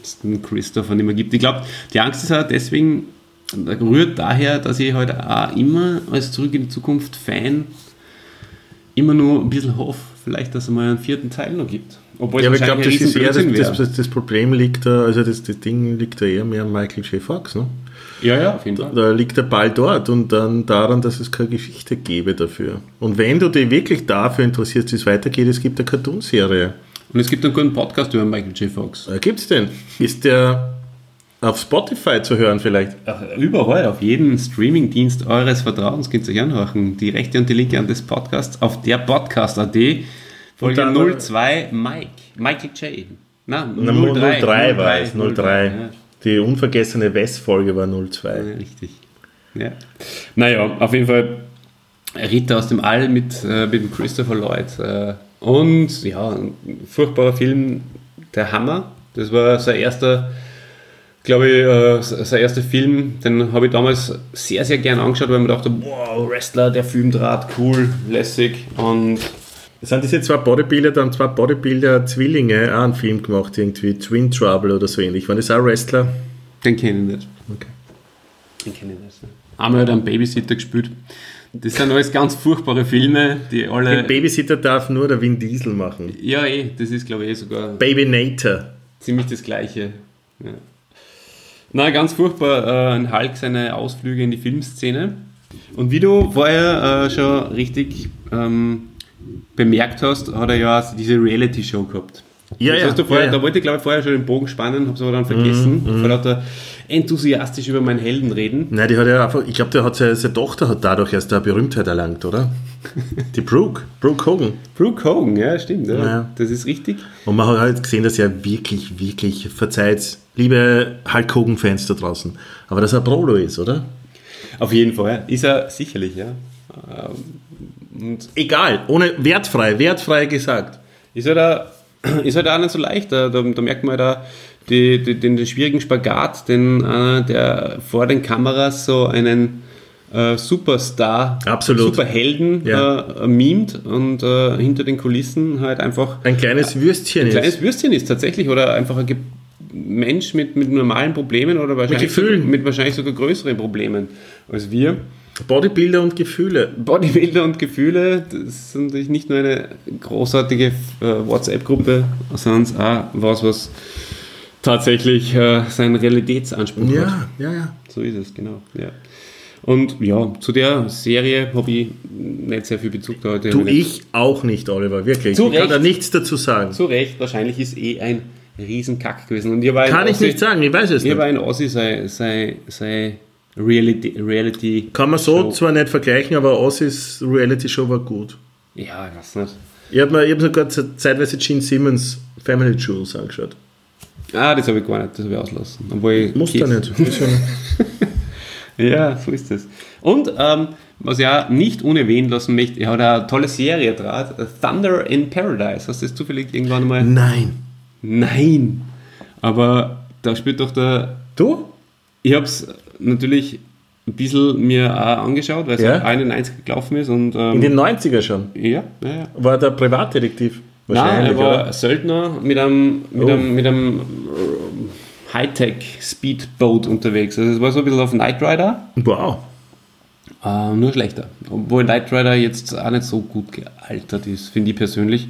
dass es den Christopher nicht mehr gibt. Ich glaube, die Angst ist auch deswegen, rührt daher, dass ich halt auch immer als Zurück in die Zukunft Fan immer nur ein bisschen hoffe, vielleicht, dass es mal einen vierten Teil noch gibt. Obwohl Ja, aber ich glaube, das das, das, das Problem liegt da, also das, das Ding liegt da eher mehr an Michael J. Fox, ne? Ja, ja, auf jeden Fall. Da liegt der Ball dort und dann daran, dass es keine Geschichte gäbe dafür. Und wenn du dich wirklich dafür interessierst, wie es weitergeht, es gibt eine Cartoonserie. Und es gibt einen guten Podcast über Michael J. Fox. Äh, Gibt's den? Ist der auf Spotify zu hören vielleicht? Ach, Überall, auf jedem Streamingdienst eures Vertrauens könnt ihr euch anhören. Die Rechte und die Linke an des Podcasts auf der Podcast.at. Folge dann- 02 Mike. Michael J. Nein, Na, 03, 03 war es, 03. Ja, Die unvergessene West-Folge war 02. ja, richtig. Ja. Naja, auf jeden Fall Ritter aus dem All mit, äh, mit dem Christopher Lloyd. Äh, und ja, ein furchtbarer Film, Der Hammer. Das war sein erster, glaube ich, äh, sein erster Film. Den habe ich damals sehr, sehr gern angeschaut, weil man dachte, wow, Wrestler, der Filmdraht, cool, lässig. Und Sind diese zwei Bodybuilder, da haben zwei Bodybuilder-Zwillinge auch einen Film gemacht, irgendwie Twin Trouble oder so ähnlich. Waren das auch Wrestler? den kenne ich nicht. Okay. Den kenne ich nicht. Einmal hat er einen Babysitter gespielt. Das sind alles ganz furchtbare Filme, die alle. Den Babysitter darf nur der Vin Diesel machen. Ja, eh, das ist glaube ich eh sogar Baby Nater. ziemlich das Gleiche. Ja. Na, ganz furchtbar, äh, ein Hulk seine Ausflüge in die Filmszene. Und wie du vorher äh, schon richtig ähm, bemerkt hast, hat er ja diese Reality-Show gehabt. Ja, das ja, hast du vorher, ja, ja. Da wollte ich glaube ich vorher schon den Bogen spannen, habe es aber dann vergessen. Mhm, Vor lauter enthusiastisch über meinen Helden reden. Nein, die hat ja einfach, ich glaube, der hat seine, seine Tochter hat dadurch erst eine Berühmtheit erlangt, oder? Die Brooke, Brooke Hogan. Brooke Hogan, ja, stimmt. Ja. Ja. Das ist richtig. Und man hat halt gesehen, dass er wirklich, wirklich, verzeiht, liebe Hulk Hogan-Fans da draußen, aber dass er Prolo ist, oder? Auf jeden Fall. Ist er sicherlich, ja. Ähm, Und Egal, ohne, wertfrei, wertfrei gesagt. ist halt, auch, ist halt auch nicht so leicht. Da, da, da merkt man da die, die, den, den schwierigen Spagat, den äh, der vor den Kameras so einen äh, Superstar, Absolut. Superhelden Ja. äh, mimt und äh, hinter den Kulissen halt einfach Ein kleines Würstchen ein ist. kleines Würstchen ist tatsächlich oder einfach ein Ge Mensch mit, mit normalen Problemen oder wahrscheinlich Gefühlen. sogar, mit wahrscheinlich sogar größeren Problemen als wir. Bodybuilder und Gefühle. Bodybuilder und Gefühle, das ist natürlich nicht nur eine großartige äh, WhatsApp-Gruppe, sondern auch was, was tatsächlich äh, seinen Realitätsanspruch hat. Ja, ja, ja. So ist es, genau. Ja. Und ja, zu der Serie habe ich nicht sehr viel Bezug da heute. Nicht- ich auch nicht, Oliver, wirklich. Zu ich kann Recht. da nichts dazu sagen. Zu Recht, wahrscheinlich ist eh ein Riesenkack gewesen. Und Kann ich nicht sagen, ich weiß es Ihr nicht. war ein Ossi sei, sei, sei Reality, Reality. Kann man so Show. zwar nicht vergleichen, aber Ossis Reality Show war gut. Ja, ich weiß nicht. Ich habe mir ich hab sogar ze- zeitweise Gene Simmons Family Jewels angeschaut. Ah, das habe ich gar nicht, das habe ich auslassen. Obwohl ich Muss da nicht. Ja, so ist es. Und ähm, was ich auch nicht unerwähnt lassen möchte, er hat eine tolle Serie draht, Thunder in Paradise. Hast du das zufällig irgendwann mal? Nein. Nein! Aber da spielt doch der. Du? Ich habe es natürlich ein bisschen mir auch angeschaut, weil es Ja. ja. 91 gelaufen ist und. Ähm, In den 90er schon. ja, ja, ja. War der Privatdetektiv. Nein, Wahrscheinlich, er war oder? Söldner mit einem, mit Oh. einem, mit einem äh, Hightech-Speedboat unterwegs. Also es war so ein bisschen auf Knight Rider. Wow. Äh, nur schlechter. Obwohl Knight Rider jetzt auch nicht so gut gealtert ist, finde ich persönlich.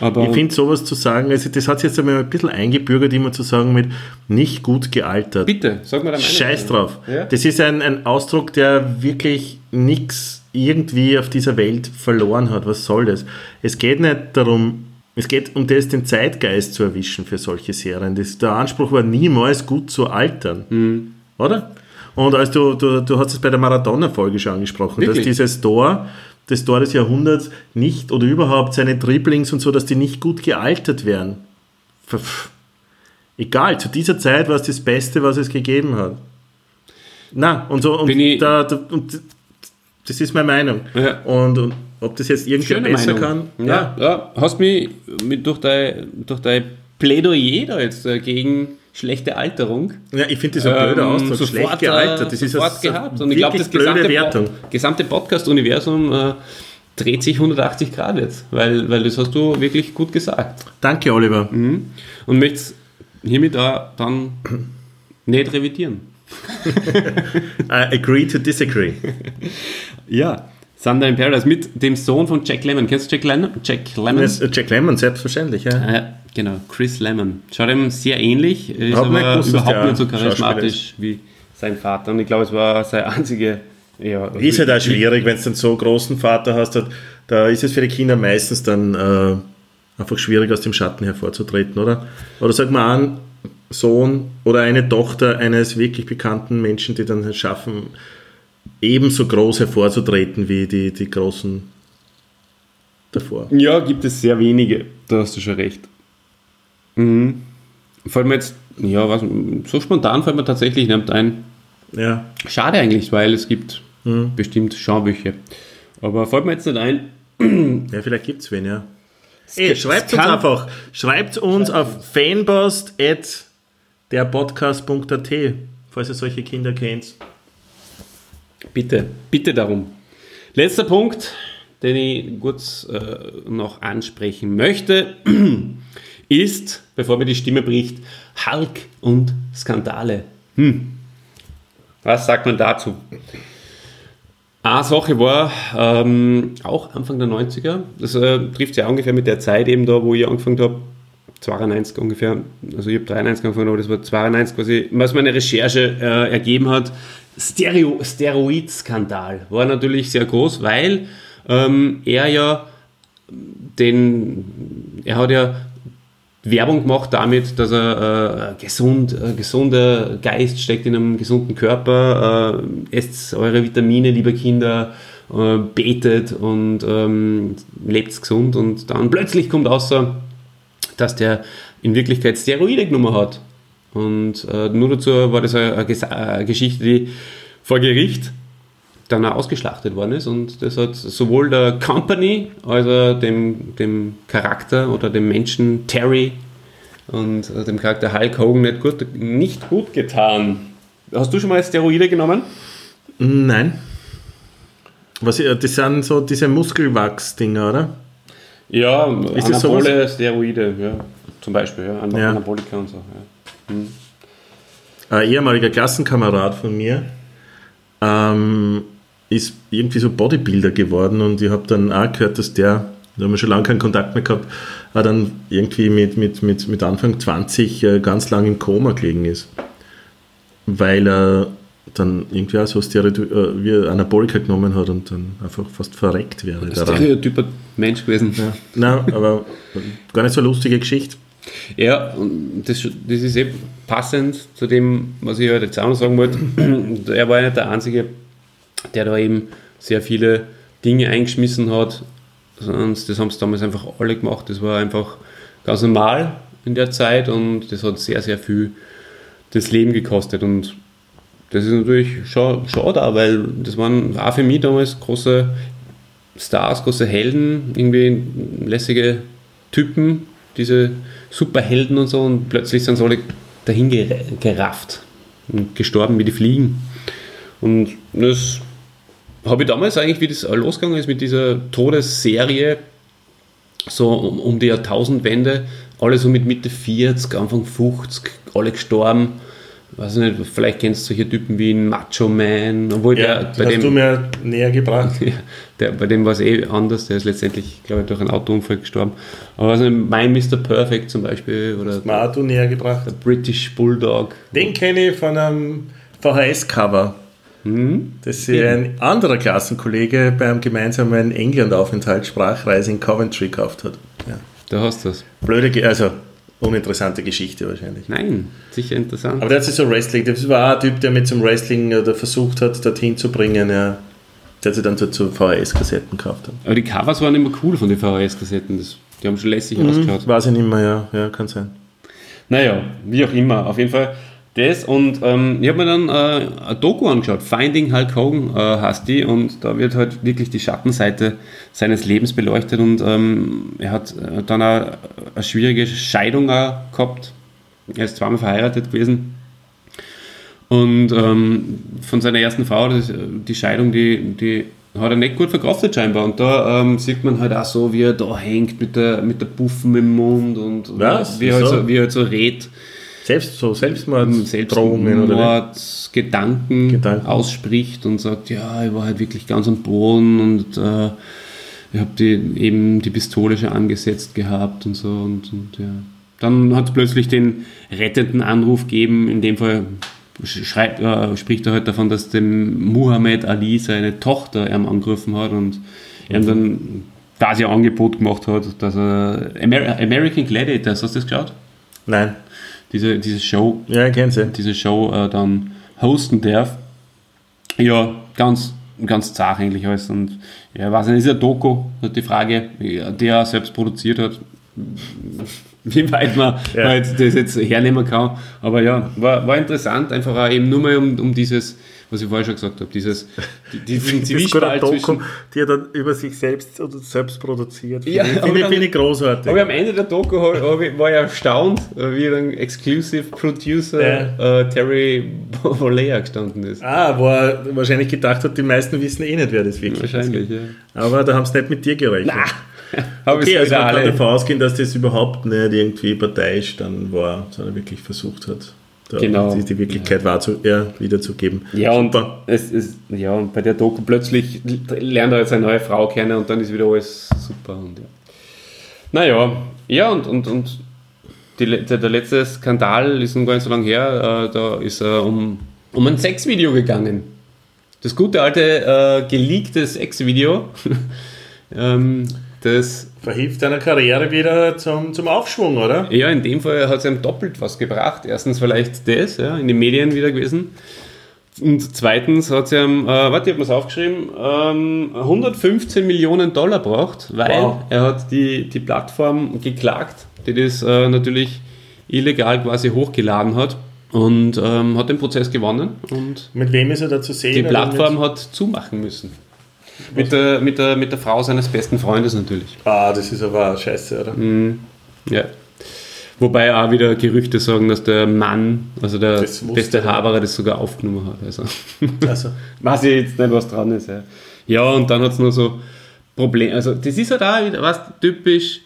Aber Ich finde sowas zu sagen, also das hat sich jetzt einmal ein bisschen eingebürgert, immer zu sagen mit nicht gut gealtert. bitte, sag mal da Scheiß Meinung. drauf. Ja? Das ist ein, ein Ausdruck, der wirklich nichts irgendwie auf dieser Welt verloren hat. Was soll das? Es geht nicht darum, es geht um das, den Zeitgeist zu erwischen für solche Serien. Das, der Anspruch war niemals gut zu altern. Mhm. Oder? Und als du, du, du hast es bei der Maradona-Folge schon angesprochen, Wirklich? dass dieses Tor, das Tor des Jahrhunderts nicht oder überhaupt seine Dribblings und so, dass die nicht gut gealtert werden. Pff, Egal, zu dieser Zeit war es das Beste, was es gegeben hat. Na, und so, und, ich- da, da, und das ist meine Meinung. Ja. Und, und ob das jetzt irgendwer besser Meinung. kann, Ja, ja. Hast mich mit, durch, dein, durch dein Plädoyer da jetzt äh, gegen schlechte Alterung Ja, ich finde das ein blöder ähm, Ausdruck. Schlecht sofort, gealtert. Das äh, ist sofort gehabt. Und ich glaube, das gesamte, Wertung. Gesamte Podcast-Universum äh, dreht sich 180 Grad jetzt, weil, weil das hast du wirklich gut gesagt. Danke, Oliver. Mhm. Und möchtest hiermit auch dann nicht revidieren. I agree to disagree. Ja. Thunder in Paradise mit dem Sohn von Jack Lemmon. Kennst du Jack Lemmon? Jack Lemmon? Das, äh, Jack Lemmon, selbstverständlich. Ja. Ja, genau, Chris Lemmon. Schaut ihm sehr ähnlich, ist Hab aber gewusst, überhaupt nicht so charismatisch wie sein Vater. Und ich glaube, es war sein einzige. Ja, Ist halt auch schwierig, wenn du dann so einen großen Vater hast, da- da ist es für die Kinder meistens dann äh, einfach schwierig, aus dem Schatten hervorzutreten, oder? Oder sag mal an, Sohn oder eine Tochter eines wirklich bekannten Menschen, die dann schaffen, ebenso groß hervorzutreten wie die, die Großen davor. Ja, gibt es sehr wenige. Da hast du schon recht. Mhm. fällt mir jetzt, ja, was, so spontan fällt mir tatsächlich nicht ein. Ja. Schade eigentlich, weil es gibt bestimmt Genrebücher. Aber fällt mir jetzt nicht ein. Ja, vielleicht gibt es wen, ja. Ey, es schreibt uns einfach. Schreibt uns auf fanpost.derpodcast.at, falls ihr solche Kinder kennt. Bitte, bitte darum. Letzter Punkt, den ich kurz äh, noch ansprechen möchte, ist, bevor mir die Stimme bricht, Hulk und Skandale. Hm. Was sagt man dazu? Eine Sache war ähm, auch Anfang der 90er, das äh, trifft ja ungefähr mit der Zeit eben da, wo ich angefangen habe, 92 ungefähr, also ich habe 93 angefangen, aber das war 92 quasi, was meine Recherche äh, ergeben hat, Stereo, Steroid-Skandal war natürlich sehr groß, weil ähm, er ja den, er hat ja Werbung gemacht damit, dass er äh, gesund, äh, gesunder Geist steckt in einem gesunden Körper, äh, esst eure Vitamine, liebe Kinder, äh, betet und ähm, lebt gesund und dann plötzlich kommt außer, dass der in Wirklichkeit Steroide genommen hat. Und äh, nur dazu war das eine, eine, Ges- eine Geschichte, die vor Gericht dann auch ausgeschlachtet worden ist und das hat sowohl der Company als auch dem, dem Charakter oder dem Menschen Terry und äh, dem Charakter Hulk Hogan nicht gut, nicht gut getan. Hast du schon mal Steroide genommen? Nein. Was, äh, das sind so diese Muskelwachs-Dinger, oder? Ja, Ist das Anabole Steroide, ja, zum Beispiel, ja, Ana- Ja. Anabolika und so. Ja. Ein ehemaliger Klassenkamerad von mir ähm, ist irgendwie so Bodybuilder geworden und ich habe dann auch gehört, dass der, da haben wir schon lange keinen Kontakt mehr gehabt, auch dann irgendwie mit, mit, mit, mit Anfang 20 äh, ganz lang im Koma gelegen ist. Weil er dann irgendwie auch so Steroid, äh, wie Anabolika genommen hat und dann einfach fast verreckt wäre. Stereotyper Mensch gewesen. Ja. Nein, aber gar nicht so eine lustige Geschichte. Ja, und das, das ist eben passend zu dem, was ich halt jetzt auch noch sagen wollte. er war ja nicht der Einzige, der da eben sehr viele Dinge eingeschmissen hat. Sonst, das haben sie damals einfach alle gemacht. Das war einfach ganz normal in der Zeit und das hat sehr, sehr viel das Leben gekostet. Und das ist natürlich schade, weil das waren auch für mich damals große Stars, große Helden, irgendwie lässige Typen, diese Superhelden und so und plötzlich sind sie alle dahin ger- gerafft und gestorben wie die Fliegen. Und das habe ich damals eigentlich, wie das losgegangen ist mit dieser Todesserie, so um, um die Jahrtausendwende, alle so mit Mitte 40, Anfang 50, alle gestorben. Weiß ich nicht, vielleicht kennst du solche Typen wie ein Macho Man, obwohl Ja, der bei hast dem, du mir näher gebracht. ja, der, bei dem war es eh anders, der ist letztendlich, glaube ich, durch einen Autounfall gestorben. Aber was nicht, mein Mr. Perfect zum Beispiel oder Mal auch du näher gebracht. der British Bulldog. Den kenne ich von einem VHS-Cover. Mhm. Das sie ein anderer Klassenkollege beim gemeinsamen England-Aufenthalt Sprachreise in Coventry gekauft hat. Ja. Da hast du es. Blöde, also uninteressante Geschichte wahrscheinlich. Nein, sicher interessant. Aber der hat sich so Wrestling, das war auch ein Typ, der mit zum Wrestling oder versucht hat, dorthin zu bringen. Ja. Der hat sich dann so zu VHS-Kassetten gekauft. Hat. Aber die Covers waren immer cool von den VHS-Kassetten. Das- Die haben schon lässig ausgeschaut. Weiß ich nicht mehr, ja. Ja, kann sein. Naja, wie auch immer. Auf jeden Fall das. Und ähm, ich habe mir dann äh, ein Doku angeschaut. Finding Hulk Hogan äh, heißt die. Und da wird halt wirklich die Schattenseite seines Lebens beleuchtet. Und ähm, er hat äh, dann auch eine schwierige Scheidung gehabt. Er ist zweimal verheiratet gewesen. Und ähm, von seiner ersten Frau, das, die Scheidung, die, die hat er nicht gut verkraftet scheinbar. Und da ähm, sieht man halt auch so, wie er da hängt mit der, mit der Puffen im Mund und Was? wie, er halt so, wie er halt so redet. Selbst so Selbstmorddrohungen Selbstmord, oder Gedanken, Gedanken. ausspricht und sagt, ja, ich war halt wirklich ganz am Boden und äh, ich habe die, eben die Pistole schon angesetzt gehabt und so und, und ja. Dann hat es plötzlich den rettenden Anruf gegeben, in dem Fall schreibt, äh, spricht er halt davon, dass dem Muhammad Ali seine Tochter ihm angegriffen hat und ihm dann quasi ein Angebot gemacht hat, dass er Amer American Gladiators, hast du das geschaut? Nein. Diese, diese Show, Ja, sie. diese Show äh, dann hosten darf. Ja, ganz, ganz zart eigentlich alles. Und ja, was ist ein Doku, die Frage, ja, die er selbst produziert hat. wie weit man Ja. halt das jetzt hernehmen kann. Aber ja, war, war interessant, einfach auch eben nur mal um, um dieses, was ich vorher schon gesagt habe, dieses, die- diesen Zwiespalt zwischen... die er dann über sich selbst oder selbst produziert. Ja, Finde finde ich, dann- finde ich großartig. Aber am Ende der Doku ich, war ich erstaunt, wie dann Exclusive Producer äh, Terry Bollea gestanden ist. Ah, wo er wahrscheinlich gedacht hat, die meisten wissen eh nicht, wer das wirklich ist. Wahrscheinlich, ja. Aber da haben sie nicht mit dir gerechnet. Habe Okay, ich also wieder man kann davon ausgehen, dass das überhaupt nicht irgendwie parteiisch dann war, sondern wirklich versucht hat, Genau. die, die Wirklichkeit wahrzu, ja, wiederzugeben. Ja und, es ist, ja, und bei der Doku plötzlich lernt er jetzt eine neue Frau kennen und dann ist wieder alles super. Und ja. Naja, ja, und, und, und die, der, der letzte Skandal ist noch gar nicht so lange her, äh, da ist er um, um ein Sexvideo gegangen. Das gute alte äh, geleakte Sexvideo, ähm, das Verhilft deiner Karriere wieder zum, zum Aufschwung, oder? ja, in dem Fall hat es ihm doppelt was gebracht. Erstens vielleicht das, ja, in den Medien wieder gewesen. Und zweitens hat es ihm, äh, warte, ich habe mir es aufgeschrieben, ähm, 115 Millionen Dollar braucht, weil Wow. er hat die, die Plattform geklagt, die das äh, natürlich illegal quasi hochgeladen hat und ähm, hat den Prozess gewonnen und Mit wem ist er da zu sehen? die Plattform hat zumachen müssen. Mit der, mit, der, mit der Frau seines besten Freundes natürlich. Ah, das ist aber scheiße, oder? Ja. Wobei auch wieder Gerüchte sagen, dass der Mann, also der Das beste er. Haberer, das sogar aufgenommen hat. Also Also, weiß ich jetzt nicht, was dran ist. Ja, ja und dann hat es nur so Probleme. Also das ist halt auch wieder was typisch.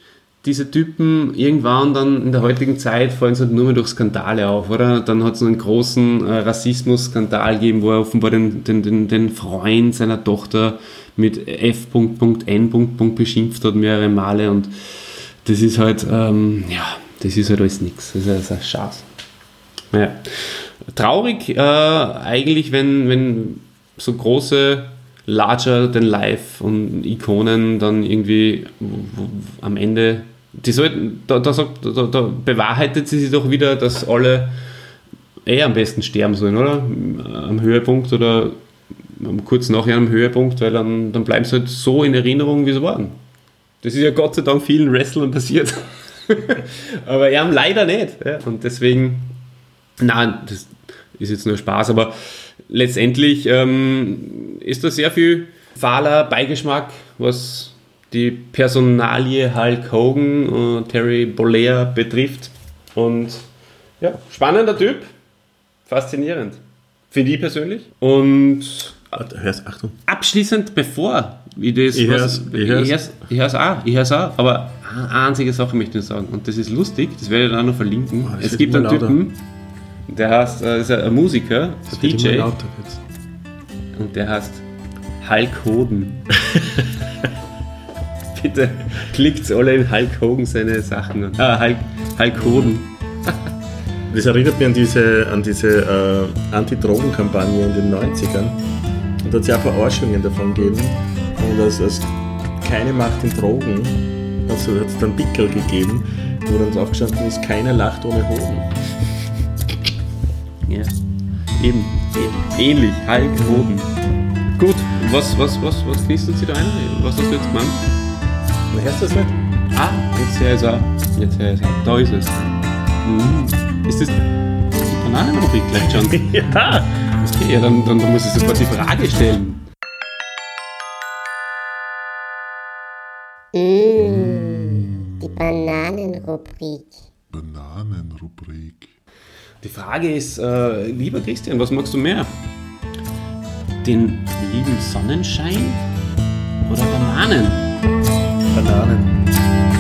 Diese Typen irgendwann dann in der heutigen Zeit fallen sie halt nur mehr durch Skandale auf, oder? Dann hat es einen großen äh, Rassismus-Skandal gegeben, wo er offenbar den, den, den, den Freund seiner Tochter mit F.N. beschimpft hat mehrere Male und das ist halt, ähm, ja, das ist halt alles nichts. Das ist ein Schatz. Ja. Traurig äh, eigentlich, wenn, wenn so große larger than life und Ikonen dann irgendwie am Ende, die sollten, da, da, da, da bewahrheitet sie sich doch wieder, dass alle eh am besten sterben sollen, oder? Am Höhepunkt oder kurz nachher am Höhepunkt, weil dann, dann bleiben sie halt so in Erinnerung, wie sie waren. Das ist ja Gott sei Dank vielen Wrestlern passiert. aber er haben leider nicht. Ja? Und deswegen, nein, das ist jetzt nur Spaß, aber letztendlich ähm, ist da sehr viel fahler Beigeschmack, was die Personalie Hulk Hogan und Terry Bollea betrifft. Und ja, spannender Typ, faszinierend. Finde ich persönlich. Und hörst, Achtung. abschließend, bevor ich das. Ich was- hör's, ich ich hör's. hör's, ich hör's auch, ich hör's auch, aber eine einzige Sache möchte ich sagen, und das ist lustig, das werde ich dann auch noch verlinken. Oh, es gibt einen lauter. Typen, der heißt, äh, ist ein Musiker, Das DJ, und der heißt Hulk Hogan. Bitte klickt alle in Hulk Hogan seine Sachen an. Ah, Hulk, Hulk Hogan. Das erinnert mich an diese, an diese äh, Anti-Drogen-Kampagne in den 90ern. Und da hat es ja auch Verarschungen davon gegeben. Und als, als keine Macht in Drogen also hat es dann Pickel gegeben, wo dann drauf gestanden ist, keiner lacht ohne Hoden. Ja, eben, eben. Ähnlich, Hulk Hogan. Gut, was, was, was, was knistert Sie da ein? Was hast du jetzt gemeint? Na, hörst du das nicht? Ah, jetzt her ist er. Jetzt her ist er. Da ist es. Mhm. Ist das die Bananenrubrik gleich schon? Ja! Okay, ja, dann, dann, dann muss ich sofort die Frage stellen. Mmh, die Bananenrubrik. Bananenrubrik. Die Frage ist, äh, lieber Christian, was magst du mehr? Den lieben Sonnenschein oder Bananen? Bananen.